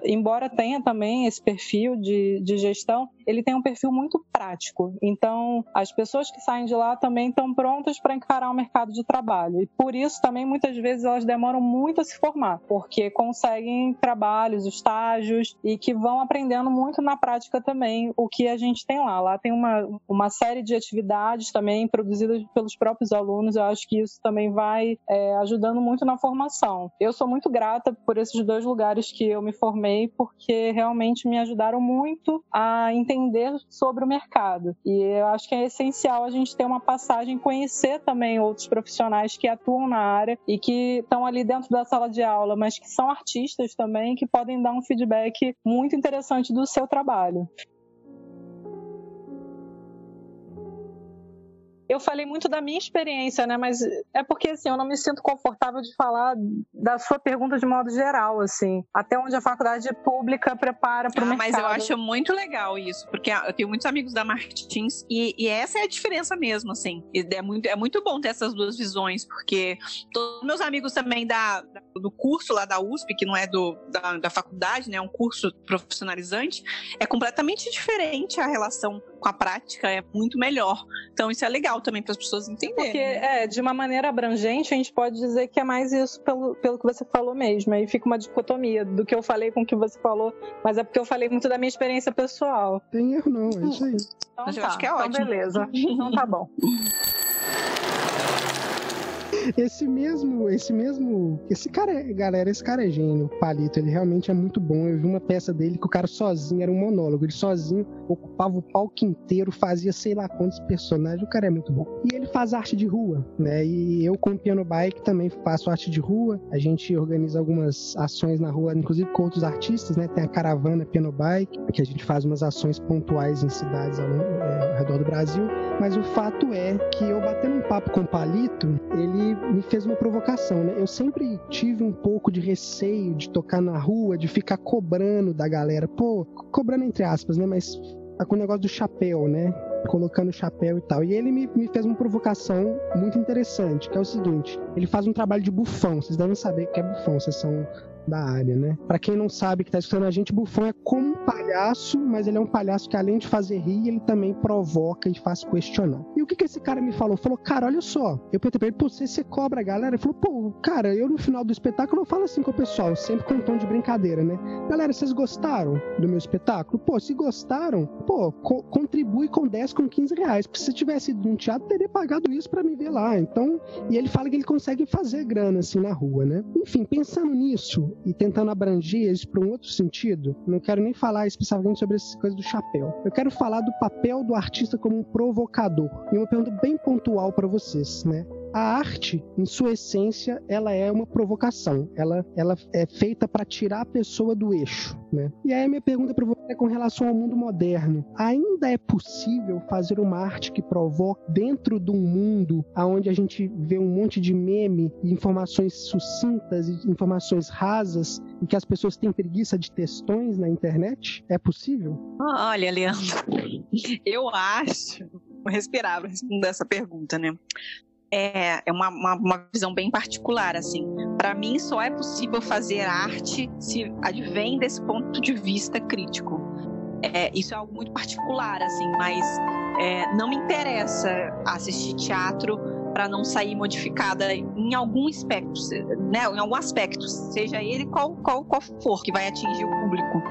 embora tenha também esse perfil de, de gestão, ele tem um perfil muito prático. Então, as pessoas que saem de lá também estão prontas para encarar o mercado de trabalho. E por isso também muitas vezes elas demoram muito a se formar, porque conseguem trabalhos, estágios e que vão aprendendo muito na prática também o que a gente tem lá. Lá tem uma, uma série de atividades também produzidas pelos próprios alunos. Eu acho que isso também vai é, ajudando muito na formação. Eu sou muito grata por esses dois lugares que eu me formei, porque realmente me ajudaram muito a entender sobre o mercado. E eu acho que é essencial a gente ter uma passagem conhecer também outros profissionais que atuam na área e que estão ali dentro da sala de aula, mas que são artistas também, que podem dar um feedback muito interessante do seu trabalho. Eu falei muito da minha experiência, né? Mas é porque assim, eu não me sinto confortável de falar da sua pergunta de modo geral, assim. Até onde a faculdade pública prepara para o ah, mercado. Mas eu acho muito legal isso, porque eu tenho muitos amigos da Martins e, e essa é a diferença mesmo, assim. É muito, é muito bom ter essas duas visões, porque todos meus amigos também da, do curso lá da USP, que não é do, da, da faculdade, né? É um curso profissionalizante, é completamente diferente a relação com a prática, é muito melhor. Então isso é legal também para as pessoas entenderem. Porque, é, de uma maneira abrangente, a gente pode dizer que é mais isso pelo, pelo que você falou mesmo. Aí fica uma dicotomia do que eu falei com o que você falou, mas é porque eu falei muito da minha experiência pessoal. Tem erro não, é isso aí. Então, tá, eu acho que é então ótimo. beleza. Então tá bom. Esse mesmo, esse mesmo, esse cara, é, galera, esse cara é gênio, o Palito, ele realmente é muito bom. Eu vi uma peça dele que o cara sozinho era um monólogo, ele sozinho ocupava o palco inteiro, fazia sei lá quantos personagens, o cara é muito bom. E ele faz arte de rua, né? E eu com o Piano Bike também faço arte de rua. A gente organiza algumas ações na rua, inclusive com outros artistas, né? Tem a caravana Piano Bike, que a gente faz umas ações pontuais em cidades ao, é, ao redor do Brasil. Mas o fato é que eu batendo um papo com o Palito, ele me fez uma provocação, né? Eu sempre tive um pouco de receio de tocar na rua, de ficar cobrando da galera. Pô, cobrando entre aspas, né? Mas com o negócio do chapéu, né? Colocando chapéu e tal. E ele me, me fez uma provocação muito interessante, que é o seguinte: ele faz um trabalho de bufão. Vocês devem saber o que é bufão, vocês são da área, né? Para quem não sabe que tá escutando a gente, Bufão é como um palhaço, mas ele é um palhaço que além de fazer rir, ele também provoca e faz questionar. E o que que esse cara me falou? Falou, cara, olha só, eu perguntei pra ele, pô, você, você cobra a galera? Ele falou, pô, cara, eu no final do espetáculo eu falo assim com o pessoal, sempre com um tom de brincadeira, né? Galera, vocês gostaram do meu espetáculo? Pô, se gostaram, pô, co contribui com 10, com 15 reais. Porque se tivesse ido num teatro, teria pagado isso para me ver lá. Então, e ele fala que ele consegue fazer grana assim na rua, né? Enfim, pensando nisso, e tentando abranger isso para um outro sentido, não quero nem falar especificamente sobre essa coisa do chapéu. Eu quero falar do papel do artista como um provocador. E uma pergunta bem pontual para vocês, né? a arte, em sua essência, ela é uma provocação. Ela, ela é feita para tirar a pessoa do eixo. Né? E aí a minha pergunta para você é com relação ao mundo moderno. Ainda é possível fazer uma arte que provoque dentro de um mundo onde a gente vê um monte de meme e informações sucintas e informações rasas e que as pessoas têm preguiça de textões na internet? É possível? Olha, Leandro, eu acho. Respirar para responder essa pergunta, né? é, é uma, uma, uma, visão bem particular, assim. Para mim, só é possível fazer arte se advém desse ponto de vista crítico. É, isso é algo muito particular, assim, mas é, não me interessa assistir teatro para não sair modificada em algum aspecto, né, em algum aspecto, seja ele qual, qual, qual for que vai atingir o público.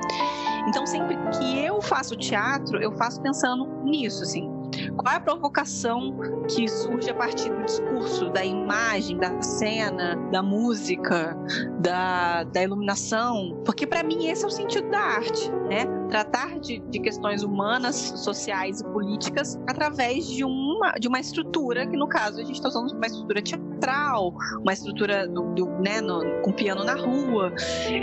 Então, sempre que eu faço teatro, eu faço pensando nisso, assim. Qual é a provocação que surge a partir do discurso, da imagem, da cena, da música, da, da iluminação? Porque para mim esse é o sentido da arte, né? Tratar de, de questões humanas, sociais e políticas através de uma, de uma estrutura, que no caso a gente está usando uma estrutura teatral, uma estrutura do, do né, no, com piano na rua.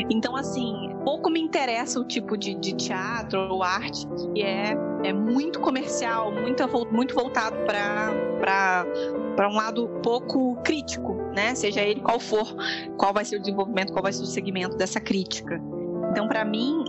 Então, assim, pouco me interessa o tipo de, de teatro ou arte que é, é muito comercial, muito, muito voltado para um lado pouco crítico, né? Seja ele qual for, qual vai ser o desenvolvimento, qual vai ser o segmento dessa crítica. Então, para mim,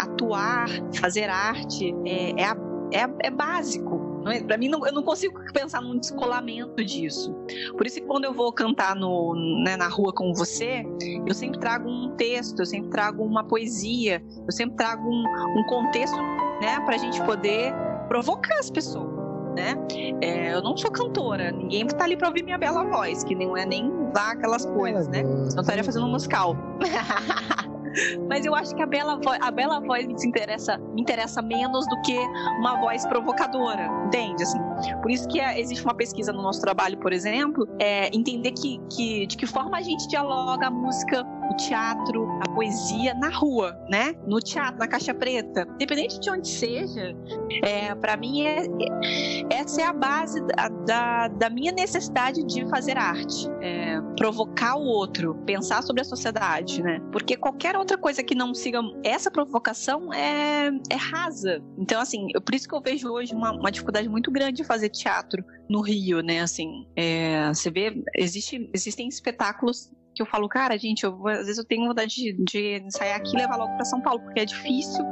atuar, fazer arte é, é, é, é básico. É? Para mim, não, eu não consigo pensar num descolamento disso. Por isso que quando eu vou cantar no, né, na rua com você, eu sempre trago um texto, eu sempre trago uma poesia, eu sempre trago um, um contexto né, para a gente poder provocar as pessoas. Né? É, eu não sou cantora, ninguém tá ali para ouvir minha bela voz, que não é nem lá aquelas coisas, né? Senão estaria fazendo um musical. Mas eu acho que a bela, voz, a bela voz me interessa, me interessa menos do que uma voz provocadora, entende? Assim, por isso que é, existe uma pesquisa no nosso trabalho, por exemplo, é entender que, que, de que forma a gente dialoga a música o teatro, a poesia na rua, né? No teatro, na caixa preta, independente de onde seja, é, para mim é, é, essa é a base da, da, da minha necessidade de fazer arte, é, provocar o outro, pensar sobre a sociedade, né? Porque qualquer outra coisa que não siga essa provocação é, é rasa. Então, assim, eu, por isso que eu vejo hoje uma, uma dificuldade muito grande de fazer teatro no Rio, né? Assim, é, você vê, existe, existem espetáculos que eu falo, cara, gente, eu, às vezes eu tenho vontade de, de ensaiar aqui e levar logo para São Paulo, porque é difícil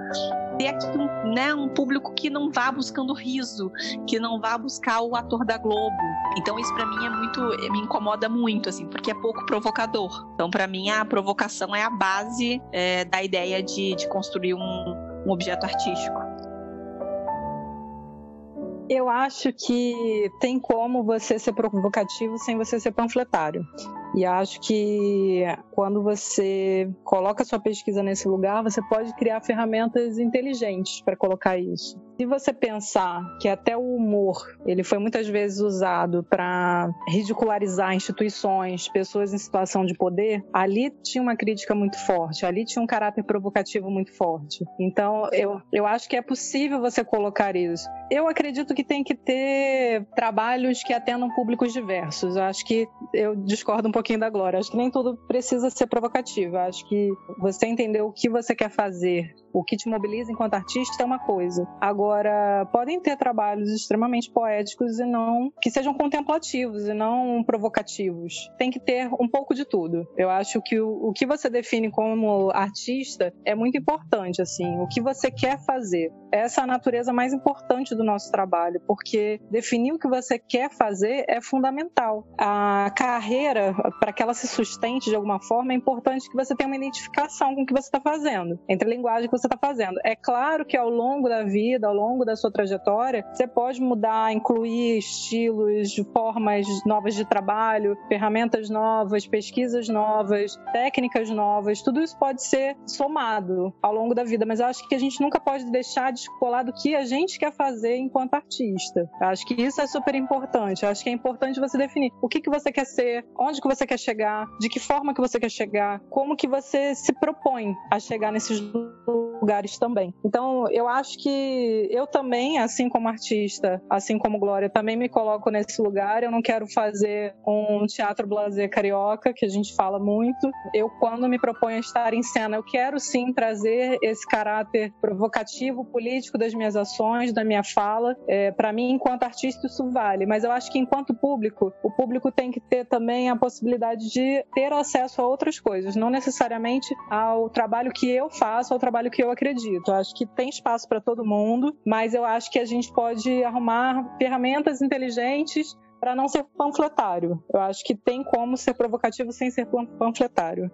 ter aqui um, né, um público que não vá buscando riso, que não vá buscar o ator da Globo. Então isso para mim é muito, me incomoda muito, assim, porque é pouco provocador. Então para mim a provocação é a base é, da ideia de, de construir um, um objeto artístico. Eu acho que tem como você ser provocativo sem você ser panfletário. E acho que quando você coloca sua pesquisa nesse lugar, você pode criar ferramentas inteligentes para colocar isso. Se você pensar que até o humor, ele foi muitas vezes usado para ridicularizar instituições, pessoas em situação de poder, ali tinha uma crítica muito forte, ali tinha um caráter provocativo muito forte. Então, eu, eu acho que é possível você colocar isso. Eu acredito que tem que ter trabalhos que atendam públicos diversos. Eu acho que eu discordo um pouquinho da Glória. Acho que nem tudo precisa ser provocativo. Acho que você entender o que você quer fazer, o que te mobiliza enquanto artista é uma coisa. Agora, podem ter trabalhos extremamente poéticos e não que sejam contemplativos e não provocativos. Tem que ter um pouco de tudo. Eu acho que o, o que você define como artista é muito importante, assim, o que você quer fazer. Essa é a natureza mais importante do nosso trabalho, porque definir o que você quer fazer é fundamental. A carreira, para que ela se sustente de alguma forma, é importante que você tenha uma identificação com o que você está fazendo, entre a linguagem que você está fazendo. É claro que ao longo da vida, ao longo da sua trajetória, você pode mudar, incluir estilos, formas novas de trabalho, ferramentas novas, pesquisas novas, técnicas novas, tudo isso pode ser somado ao longo da vida, mas eu acho que a gente nunca pode deixar de descolar do que a gente quer fazer enquanto artista. Eu acho que isso é super importante. Eu acho que é importante você definir o que, que você quer ser, onde que você quer chegar, de que forma que você quer chegar, como que você se propõe a chegar nesses lugares também. Então, eu acho que eu também, assim como artista, assim como Glória, também me coloco nesse lugar. Eu não quero fazer um teatro blazer carioca, que a gente fala muito. Eu, quando me proponho a estar em cena, eu quero sim trazer esse caráter provocativo, político das minhas ações, da minha fala. É, Para mim, enquanto artista, isso vale. Mas eu acho que enquanto público, o público tem que ter também a possibilidade de ter acesso a outras coisas, não necessariamente ao trabalho que eu faço, ao trabalho que eu acredito. Eu acho que tem espaço para todo mundo, mas eu acho que a gente pode arrumar ferramentas inteligentes para não ser panfletário. Eu acho que tem como ser provocativo sem ser panfletário.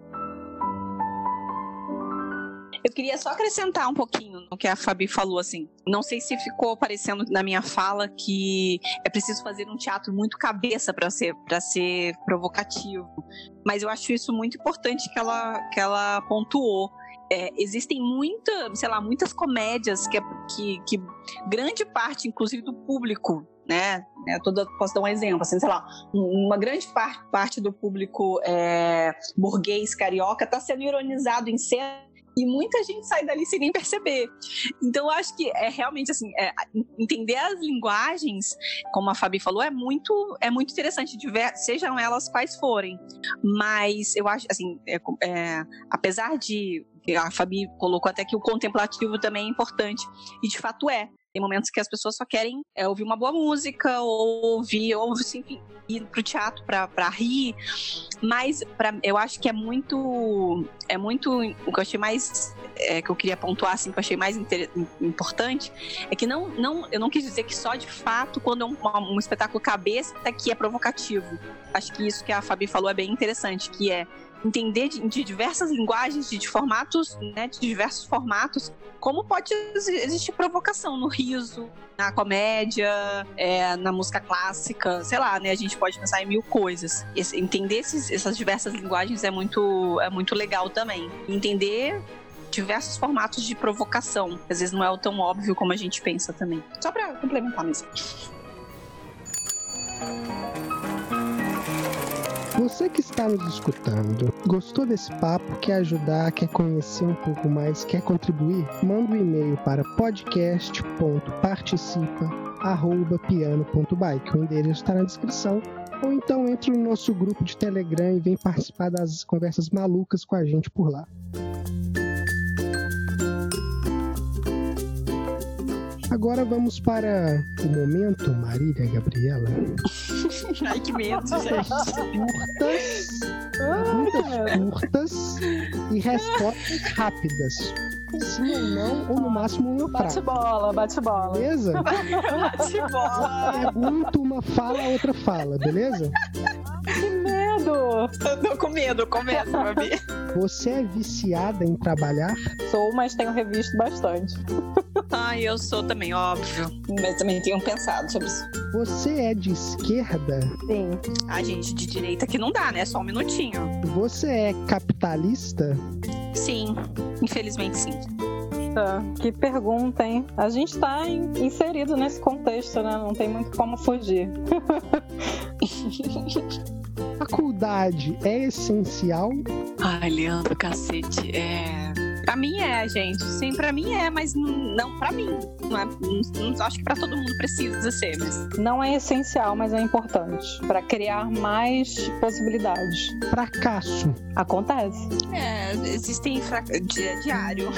Eu queria só acrescentar um pouquinho no que a Fabi falou, assim. Não sei se ficou parecendo na minha fala que é preciso fazer um teatro muito cabeça para ser, ser provocativo. Mas eu acho isso muito importante que ela, que ela pontuou. É, existem muita, sei lá, muitas comédias que, que, que grande parte, inclusive do público, né? É, toda, posso dar um exemplo, assim, sei lá, uma grande par, parte do público é, burguês carioca está sendo ironizado em cena e muita gente sai dali sem nem perceber. Então, eu acho que é realmente assim, é, entender as linguagens, como a Fabi falou, é muito, é muito interessante, sejam elas quais forem. Mas eu acho, assim, é, é, apesar de a Fabi colocou até que o contemplativo também é importante, e de fato é. Tem momentos que as pessoas só querem é, ouvir uma boa música, ou ouvir, ou enfim, ir pro teatro para rir. Mas pra, eu acho que é muito. É muito. O que eu achei mais. É, que eu queria pontuar, assim, que eu achei mais importante, é que não, não, eu não quis dizer que só de fato, quando é um, um espetáculo cabeça, que é provocativo. Acho que isso que a Fabi falou é bem interessante, que é entender de, de diversas linguagens, de, de formatos, né, de diversos formatos, como pode existir provocação no riso, na comédia, é, na música clássica, sei lá, né? A gente pode pensar em mil coisas. Esse, entender esses, essas diversas linguagens é muito, é muito legal também. Entender diversos formatos de provocação. Às vezes não é tão óbvio como a gente pensa também. Só para complementar mesmo. Você que está nos escutando, gostou desse papo, quer ajudar, quer conhecer um pouco mais, quer contribuir? Manda um e-mail para podcast.participa@piano.bike. O endereço está na descrição. Ou então entre no nosso grupo de Telegram e vem participar das conversas malucas com a gente por lá. Agora vamos para o momento Marília Gabriela. Ai, que medo, gente. Curtas, muitas curtas e respostas rápidas. Sim ou não, ou no máximo uma frase. Bate bola, bate bola. Beleza? bate bola. Pergunta, uma fala, outra fala, beleza? Eu tô com medo, começa, Babi. Você é viciada em trabalhar? Sou, mas tenho revisto bastante. Ah, eu sou também, óbvio. Mas também tenho pensado sobre isso. Você é de esquerda? Sim. A gente de direita que não dá, né? Só um minutinho. Você é capitalista? Sim, infelizmente sim. Tá. Que pergunta, hein? A gente tá in- inserido nesse contexto, né? Não tem muito como fugir. Faculdade é essencial? Ai, Leandro, cacete. É. Pra mim é, gente. Sim, pra mim é, mas não pra mim. Não é, não- não- acho que pra todo mundo precisa ser, mas. Não é essencial, mas é importante para criar mais possibilidades. Fracasso? Acontece. É, existem fra... di- diário.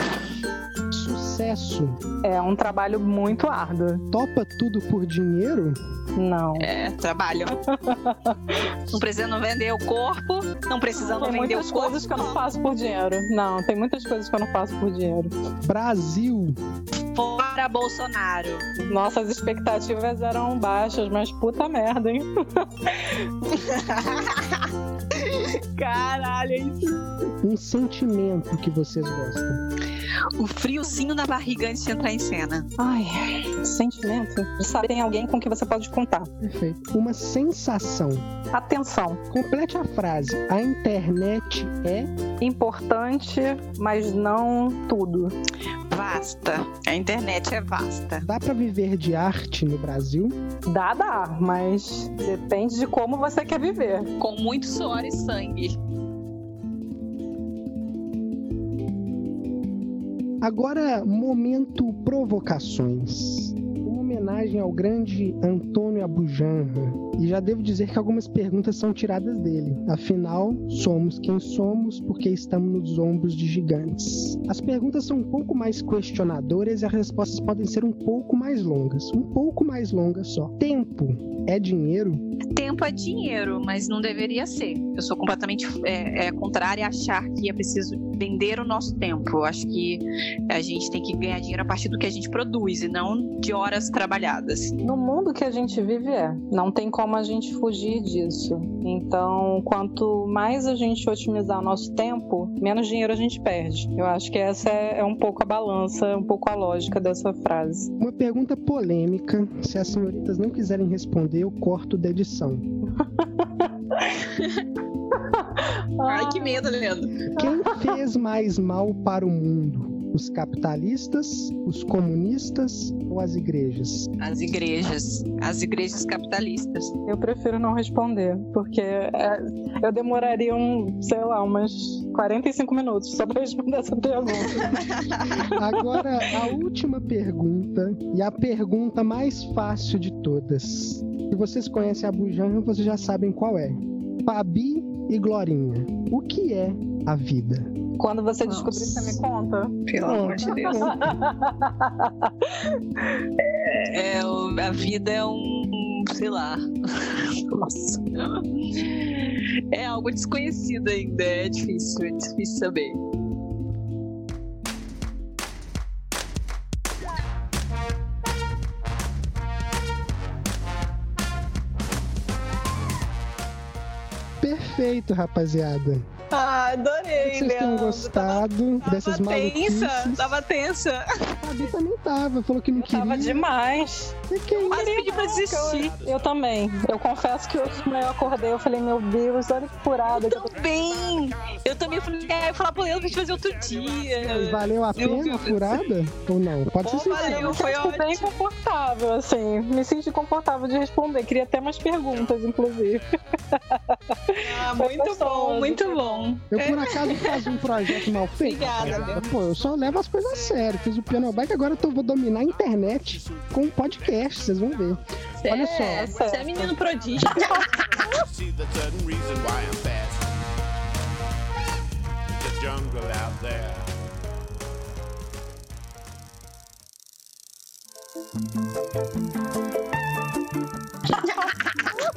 Sucesso? É um trabalho muito árduo. Topa tudo por dinheiro? Não. É, trabalho. não precisando vender o corpo, não precisando Tem vender muitas o corpo. coisas que eu não faço por dinheiro. Não, tem muitas coisas que eu não faço por dinheiro. Brasil? Fora Bolsonaro. Nossas expectativas eram baixas, mas puta merda, hein? Caralho, é isso. Um sentimento que vocês gostam? O friozinho na barriga antes de entrar em cena. Ai, sentimento de saber tem alguém com que você pode contar. Perfeito. Uma sensação. Atenção, Complete a frase. A internet é. importante, mas não tudo. Vasta. A internet é vasta. Dá pra viver de arte no Brasil? Dá, dá, mas depende de como você quer viver. Com muito suor e sangue. Agora, momento provocações. Uma homenagem ao grande Antônio Abujanra. E já devo dizer que algumas perguntas são tiradas dele. Afinal, somos quem somos porque estamos nos ombros de gigantes. As perguntas são um pouco mais questionadoras e as respostas podem ser um pouco mais longas. Um pouco mais longas só. Tempo é dinheiro? Tempo é dinheiro, mas não deveria ser. Eu sou completamente é, é, contrária a achar que é preciso vender o nosso tempo. Eu acho que a gente tem que ganhar dinheiro a partir do que a gente produz e não de horas trabalhadas. No mundo que a gente vive é, não tem como a gente fugir disso. Então, quanto mais a gente otimizar o nosso tempo, menos dinheiro a gente perde. Eu acho que essa é, é um pouco a balança, um pouco a lógica dessa frase. Uma pergunta polêmica. Se as senhoritas não quiserem responder, eu corto da edição. Ai, que medo, Leandro. Quem fez mais mal para o mundo? Os capitalistas, os comunistas ou as igrejas? As igrejas. As igrejas capitalistas. Eu prefiro não responder, porque é, eu demoraria um, sei lá, umas 45 minutos só pra responder essa pergunta. Agora, a última pergunta e a pergunta mais fácil de todas. Se vocês conhecem a Bujanra, vocês já sabem qual é. Fabi e Glorinha, o que é a vida? Quando você Nossa. descobrir, você me conta. Pelo amor de Deus. É, a vida é um. sei lá. Nossa. É algo desconhecido ainda. É difícil, é difícil saber. Perfeito, rapaziada. Ah, adorei, Espero que vocês tenham gostado dessas maluquices. tava tensa. A Fabi também tava, falou que não queria. Tava demais. E que isso? Quase pedi pra desistir. Eu também. Eu confesso que hoje de manhã eu acordei eu falei, meu Deus, olha que furada. eu Também. Eu também falei, ah, eu ia falar pro Leandro pra gente fazer outro dia. valeu a Eu- pena a furada? Ou não? Pode ser sincero. valeu. Foi senti bem ótimo. confortável, assim. Me senti confortável de responder. Queria até mais perguntas, inclusive. Ah, muito gostoso, bom, muito bom. Eu, por acaso, fazia um projeto mal feito. Obrigada, rapaziada. Pô, eu só levo as coisas a sério. Fiz o piano bike, agora eu tô, vou dominar a internet com podcast, vocês vão ver. Olha só. É, você é menino prodígio. Jungle out there.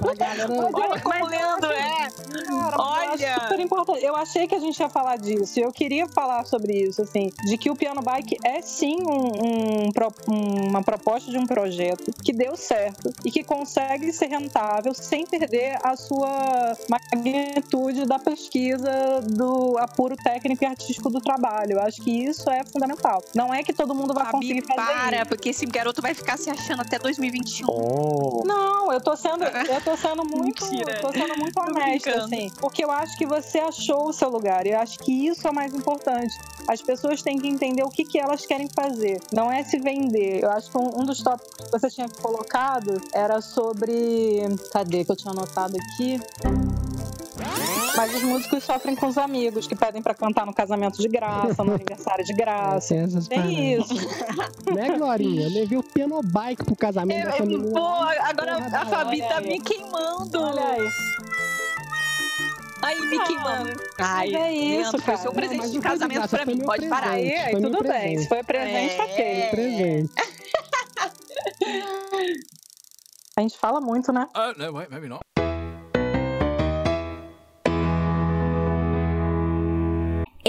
Pra galera. Olha como o Leandro é. Cara, eu acho Olha. super importante. Eu achei que a gente ia falar disso. Eu queria falar sobre isso, assim, de que o piano bike é sim um- um uma proposta de um projeto que deu certo e que consegue ser rentável sem perder a sua magnitude da pesquisa, do apuro técnico e artístico do trabalho. Eu acho que isso é fundamental. Não é que todo mundo vai Fabi, conseguir fazer para, isso. porque esse garoto vai ficar se achando até 2021. Oh. Não, eu tô sendo, eu tô sendo muito, Mentira. tô sendo muito Tô honesta, assim, porque eu acho que você achou o seu lugar. Eu acho que isso é o mais importante. As pessoas têm que entender o que, que elas querem fazer. Não é se vender. Eu acho que um, um dos tópicos que você tinha colocado era sobre. Cadê que eu tinha anotado aqui? Mas os músicos sofrem com os amigos que pedem pra cantar no casamento de graça, no aniversário de graça. Tem essas paradas. Tem isso. Né, Glorinha? Eu levei o piano bike pro casamento da É, família. pô, agora Porra, a Fabi tá aí. me queimando. Olha aí. Aí, me Não, queimando. Ai, é isso, Leandro, foi cara. seu presente não de casamento pra mim. Pode parar. presente. Aí, tudo bem. presente. Se foi presente, É. ok. Presente. A gente fala muito, né? Uh, no, wait, maybe not.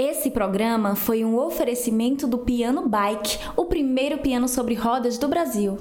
Esse programa foi um oferecimento do Piano Bike, o primeiro piano sobre rodas do Brasil.